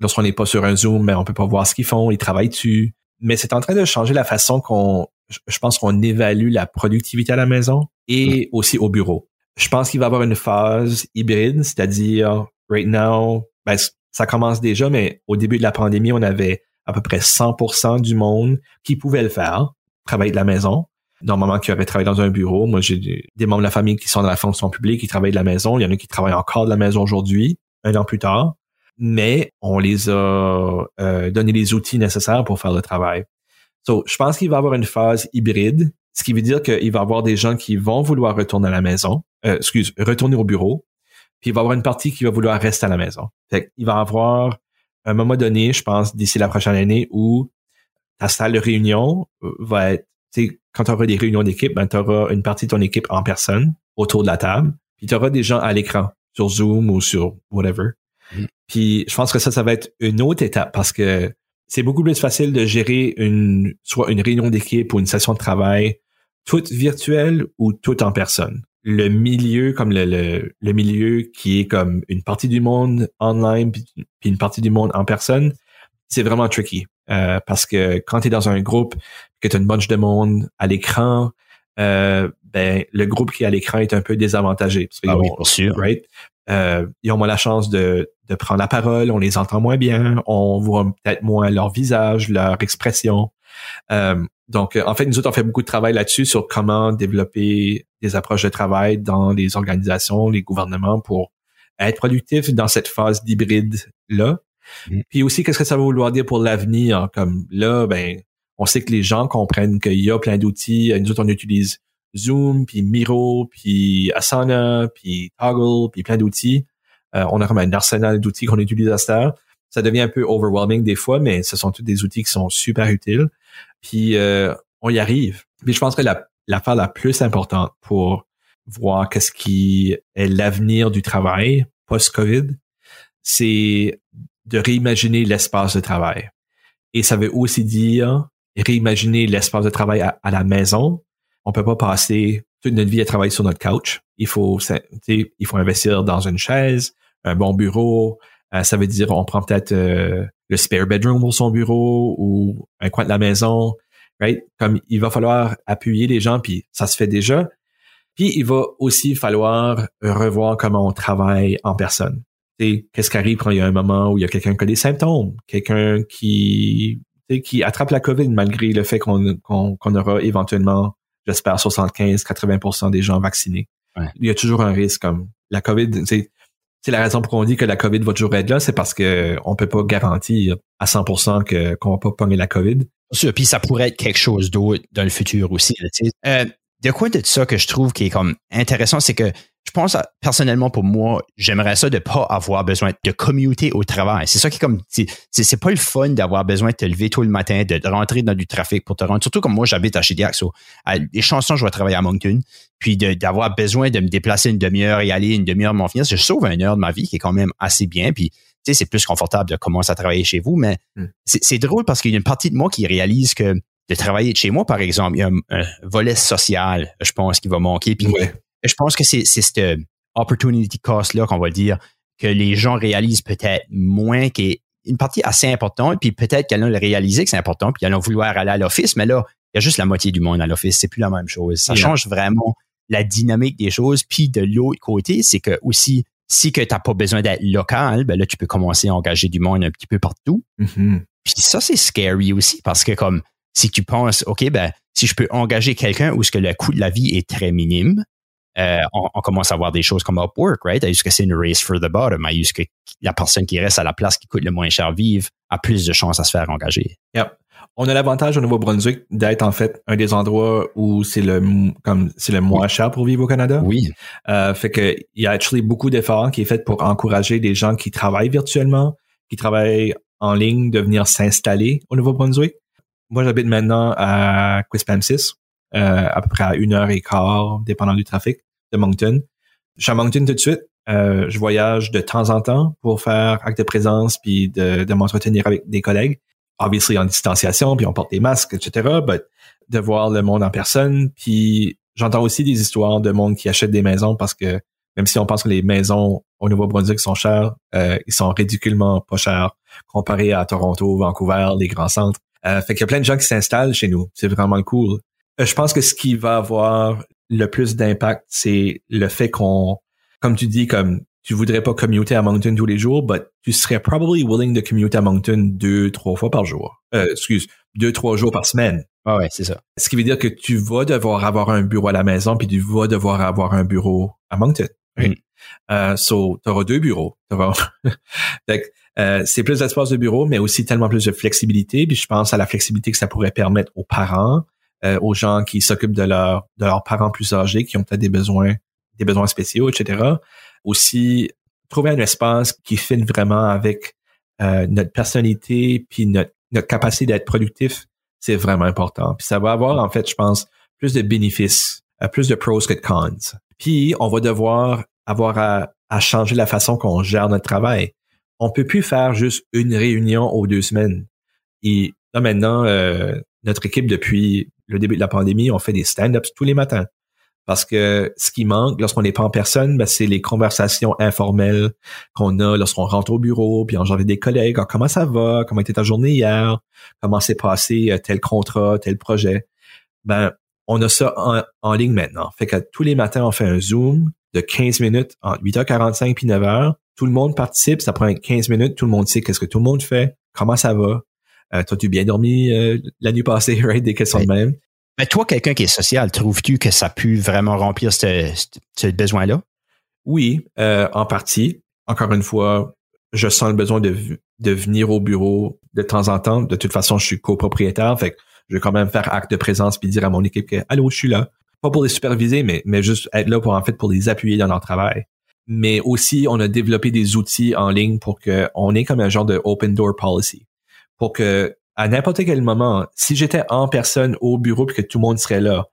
Speaker 2: lorsqu'on n'est pas sur un Zoom, mais on peut pas voir ce qu'ils font, ils travaillent dessus. Mais c'est en train de changer la façon qu'on, je pense qu'on évalue la productivité à la maison et aussi au bureau. Je pense qu'il va y avoir une phase hybride, c'est-à-dire right now, ben, ça commence déjà, mais au début de la pandémie, on avait à peu près 100% du monde qui pouvait le faire, travailler de la maison. Normalement, qui aurait travaillé dans un bureau. Moi, j'ai des membres de la famille qui sont dans la fonction publique, qui travaillent de la maison. Il y en a qui travaillent encore de la maison aujourd'hui, un an plus tard mais on les a euh, donné les outils nécessaires pour faire le travail. So, je pense qu'il va y avoir une phase hybride, ce qui veut dire qu'il va y avoir des gens qui vont vouloir retourner à la maison, euh, excuse, retourner au bureau, puis il va y avoir une partie qui va vouloir rester à la maison. Fait il va y avoir un moment donné, je pense, d'ici la prochaine année, où ta salle de réunion euh, va être, quand tu auras des réunions d'équipe, ben, tu auras une partie de ton équipe en personne autour de la table, puis tu auras des gens à l'écran, sur Zoom ou sur whatever. Mm. Puis je pense que ça, ça va être une autre étape parce que c'est beaucoup plus facile de gérer une soit une réunion d'équipe ou une session de travail toute virtuelle ou toute en personne. Le milieu comme le, le, milieu qui est comme une partie du monde online puis une partie du monde en personne, c'est vraiment tricky. Euh, parce que quand tu es dans un groupe, que tu as une bunch de monde à l'écran, euh, ben le groupe qui est à l'écran est un peu désavantagé.
Speaker 1: ah oui, pour sûr.
Speaker 2: Right? Euh, ils ont moins la chance de, de prendre la parole, on les entend moins bien, on voit peut-être moins leur visage, leur expression. Euh, donc, en fait, nous autres, on fait beaucoup de travail là-dessus sur comment développer des approches de travail dans les organisations, les gouvernements pour être productifs dans cette phase d'hybride-là. Mm. Puis aussi, qu'est-ce que ça va vouloir dire pour l'avenir? Comme là, ben, on sait que les gens comprennent qu'il y a plein d'outils. Nous autres, on utilise Zoom, puis Miro, puis Asana, puis Toggle, puis plein d'outils. Euh, on a comme un arsenal d'outils qu'on utilise à cette Ça devient un peu overwhelming des fois, mais ce sont tous des outils qui sont super utiles. Puis euh, on y arrive. Puis je pense que la l'affaire la plus importante pour voir qu'est-ce qui est l'avenir du travail post-COVID, c'est de réimaginer l'espace de travail. Et ça veut aussi dire réimaginer l'espace de travail à, la maison. On peut pas passer toute notre vie à travailler sur notre couch. Il faut, il faut investir dans une chaise, un bon bureau. Euh, ça veut dire on prend peut-être euh, le spare bedroom pour son bureau ou un coin de la maison. Right? Comme il va falloir appuyer les gens, puis ça se fait déjà. Puis il va aussi falloir revoir comment on travaille en personne. Qu'est-ce qui arrive quand il y a un moment où il y a quelqu'un qui a des symptômes, quelqu'un qui qui attrape la COVID malgré le fait qu'on aura éventuellement, j'espère, 75-80% des gens vaccinés. Il y a toujours un risque comme la COVID. C'est la raison pour qu'on dit que la COVID va toujours être là, c'est parce que on peut pas garantir à 100% que qu'on va pas pogner la COVID.
Speaker 1: Puis ça pourrait être quelque chose d'autre dans le futur aussi. euh, de quoi de ça que je trouve qui est comme intéressant, c'est que je pense personnellement pour moi, j'aimerais ça de pas avoir besoin de commuter au travail. C'est ça qui est comme c'est pas le fun d'avoir besoin de te lever tôt le matin, de, rentrer dans du trafic pour te rendre. Surtout comme moi, j'habite à Chidiac, so, les chansons, je vais travailler à Moncton, puis d'avoir besoin de me déplacer une demi-heure et aller une demi-heure m'en finir, je sauve une heure de ma vie qui est quand même assez bien. Puis tu sais, c'est plus confortable de commencer à travailler chez vous, mais hmm. c'est drôle parce qu'il y a une partie de moi qui réalise que de travailler de chez moi, par exemple, il y a un, volet social, je pense, qui va manquer. Puis je pense que c'est cette opportunity cost-là qu'on va dire que les gens réalisent peut-être moins, qui est une partie assez importante, puis peut-être qu'elles ont le réalisé que c'est important, puis elles vont vouloir aller à l'office, mais là, il y a juste la moitié du monde à l'office, c'est plus la même chose. Ça change vraiment la dynamique des choses. Puis de l'autre côté, c'est que aussi, si que tu n'as pas besoin d'être local, ben là, tu peux commencer à engager du monde un petit peu partout.
Speaker 2: Mm-hmm.
Speaker 1: Puis ça, c'est scary aussi, parce que comme si tu penses, OK, ben, si je peux engager quelqu'un où ce que le coût de la vie est très minime, euh, on, commence à voir des choses comme Upwork, right? Est-ce que c'est une race for the bottom? Est-ce que la personne qui reste à la place qui coûte le moins cher vivre a plus de chances à se faire engager?
Speaker 2: Yep. On a l'avantage au Nouveau-Brunswick d'être en fait un des endroits où c'est le comme c'est le moins cher pour vivre au Canada.
Speaker 1: Oui.
Speaker 2: Euh, fait que il y a actually beaucoup d'efforts qui est fait pour encourager des gens qui travaillent virtuellement, qui travaillent en ligne, de venir s'installer au Nouveau-Brunswick. Moi, j'habite maintenant à Quispamsis, euh, à peu près à une heure et quart, dépendant du trafic, de Moncton. Je suis à Moncton tout de suite. Euh, je voyage de temps en temps pour faire acte de présence puis de, de m'entretenir avec des collègues. Obviously en distanciation, puis on porte des masques, etc. But de voir le monde en personne. Puis j'entends aussi des histoires de monde qui achète des maisons parce que même si on pense que les maisons au Nouveau-Brunswick sont chères, euh, ils sont ridiculement pas chers comparés à Toronto, Vancouver, les grands centres. Euh, fait qu'il y a plein de gens qui s'installent chez nous. C'est vraiment cool. Euh, je pense que ce qui va avoir le plus d'impact, c'est le fait qu'on, comme tu dis, comme tu voudrais pas commuter à Moncton tous les jours, but tu serais probably willing de commuter à Moncton deux, trois fois par jour. Euh, excuse, deux, trois jours par semaine.
Speaker 1: Ah ouais, c'est ça.
Speaker 2: Ce qui veut dire que tu vas devoir avoir un bureau à la maison, puis tu vas devoir avoir un bureau à Moncton. Mm. Euh, so, tu auras deux bureaux. Euh, c'est plus d'espace de bureau, mais aussi tellement plus de flexibilité. Puis je pense à la flexibilité que ça pourrait permettre aux parents, euh, aux gens qui s'occupent de, leur, de leurs parents plus âgés, qui ont peut-être des besoins, des besoins spéciaux, etc. Aussi, trouver un espace qui fit vraiment avec euh, notre personnalité puis notre, notre capacité d'être productif, c'est vraiment important. Puis ça va avoir, en fait, je pense, plus de bénéfices, plus de pros que de cons. Puis on va devoir avoir à, à changer la façon qu'on gère notre travail on peut plus faire juste une réunion aux deux semaines. Et maintenant, euh, notre équipe depuis le début de la pandémie, on fait des stand-ups tous les matins. Parce que ce qui manque lorsqu'on n'est pas en personne, ben, c'est les conversations informelles qu'on a lorsqu'on rentre au bureau, puis on avec des collègues, comment ça va, comment était ta journée hier, comment s'est passé euh, tel contrat, tel projet? Ben, on a ça en, en, ligne maintenant. Fait que tous les matins, on fait un Zoom de 15 minutes entre 8h45 puis 9h tout le monde participe, ça prend 15 minutes, tout le monde sait qu'est-ce que tout le monde fait, comment ça va? Euh, T'as-tu bien dormi euh, la nuit passée, right? Des questions de même.
Speaker 1: Mais toi, quelqu'un qui est social, trouves-tu que ça pu vraiment remplir ce, besoin-là?
Speaker 2: Oui, euh, en partie. Encore une fois, je sens le besoin de, de venir au bureau de temps en temps. De toute façon, je suis copropriétaire, fait que je vais quand même faire acte de présence puis dire à mon équipe que allô, je suis là. pas pour les superviser, mais, mais juste être là pour, en fait, pour les appuyer dans leur travail. Mais aussi, on a développé des outils en ligne pour que on ait comme un genre de open door policy. Pour que, à n'importe quel moment, si j'étais en personne au bureau puis que tout le monde serait là,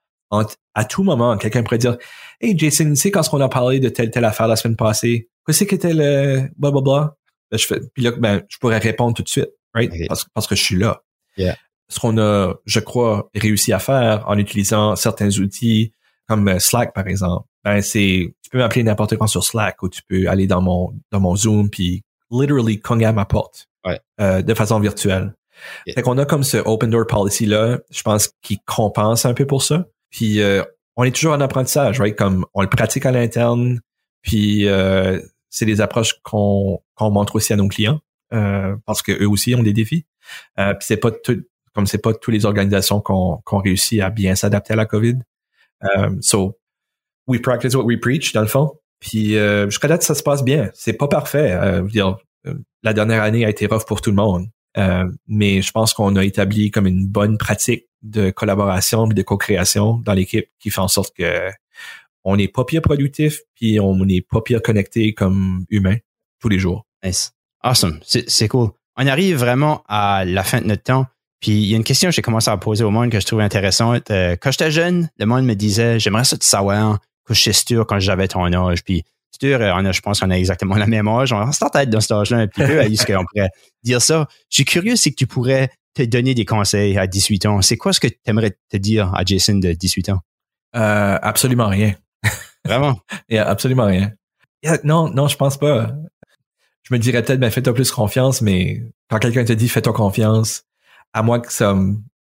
Speaker 2: à tout moment, quelqu'un pourrait dire, Hey, Jason, tu sais, quand on a parlé de telle, telle affaire la semaine passée, qu'est-ce que c'était le blablabla? Ben, je fais, puis là, ben, je pourrais répondre tout de suite, right? Parce, parce que je suis là.
Speaker 1: Yeah
Speaker 2: ce qu'on a, je crois, réussi à faire en utilisant certains outils comme euh, Slack, par exemple, ben c'est, tu peux m'appeler n'importe quand sur Slack ou tu peux aller dans mon, dans mon Zoom puis literally cogner à ma porte euh, de façon virtuelle. Fait qu'on a comme ce open door policy là, je pense qui compense un peu pour ça. Puis euh, on est toujours en apprentissage, right? Comme on le pratique à l'interne, puis c'est des approches qu'on qu'on montre aussi à nos clients parce que eux aussi ont des défis. puis c'est pas tout, comme c'est pas toutes les organisations qu'on qu'on réussit à bien s'adapter à la COVID. Um, so, we practice what we preach, dans le fond. Puis euh, jusqu'à date, ça se passe bien. C'est pas parfait. Euh, dire, euh, la dernière année a été rough pour tout le monde. Euh, mais je pense qu'on a établi comme une bonne pratique de collaboration et de co-création dans l'équipe qui fait en sorte que on n'est pas pire productif puis on n'est pas pire connecté comme humain tous les jours.
Speaker 1: Nice. Awesome. C'est cool. On arrive vraiment à la fin de notre temps. Puis il y a une question que j'ai commencé à poser au monde que je trouvais intéressante. Euh, quand j'étais jeune, le monde me disait J'aimerais ça te savoir que je suis quand j'avais ton âge. Puis sûr, on a, je pense qu'on a exactement la même âge. On reste en tête dans cet âge-là un petit peu à ce qu'on pourrait dire ça. Je suis curieux si tu pourrais te donner des conseils à 18 ans. C'est quoi ce que tu aimerais te dire à Jason de 18 ans?
Speaker 2: Euh, absolument rien.
Speaker 1: Vraiment?
Speaker 2: yeah, absolument rien. non, non, je pense pas. Je me dirais peut-être, ben, fais-toi plus confiance, mais quand quelqu'un te dit fais-toi confiance, à moins que ça,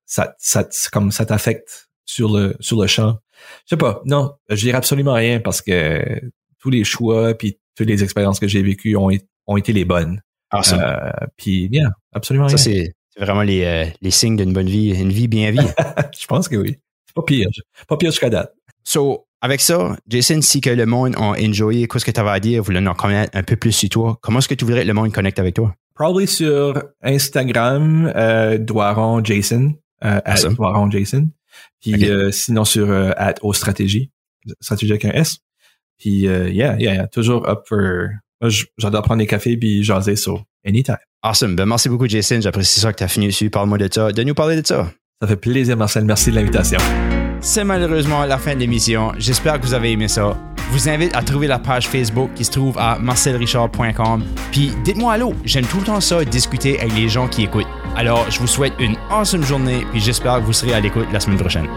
Speaker 2: ça, ça, comme ça t'affecte sur le, sur le champ. Je sais pas. Non, je dirais absolument rien parce que tous les choix puis toutes les expériences que j'ai vécues ont, ont été les bonnes.
Speaker 1: Awesome. Euh,
Speaker 2: puis bien, absolument
Speaker 1: ça, rien. Ça, c'est vraiment les, euh, les signes d'une bonne vie, une vie bien vie.
Speaker 2: je pense que oui. C'est pas pire. Pas pire jusqu'à date.
Speaker 1: So, avec ça, Jason, si que le monde a enjoyé, qu'est-ce que tu avais à dire, voulez en connaître un peu plus sur toi, comment est-ce que tu voudrais que le monde connecte avec toi?
Speaker 2: Probably sur Instagram, euh, Doiron Jason, euh, awesome. Doiron Jason. Puis euh, sinon sur euh, at O Stratégie, stratégie avec un S. Puis euh, yeah, yeah, yeah, toujours up for. J'adore prendre des cafés puis jaser so anytime.
Speaker 1: Awesome. Ben merci beaucoup Jason, j'apprécie ça que tu as fini dessus. Parle-moi de ça, de nous parler de ça.
Speaker 2: Ça fait plaisir Marcel, merci de l'invitation.
Speaker 1: C'est malheureusement la fin de l'émission. J'espère que vous avez aimé ça. Je vous invite à trouver la page Facebook qui se trouve à marcelrichard.com. Puis dites-moi allô, j'aime tout le temps ça, discuter avec les gens qui écoutent. Alors, je vous souhaite une awesome journée, puis j'espère que vous serez à l'écoute la semaine prochaine.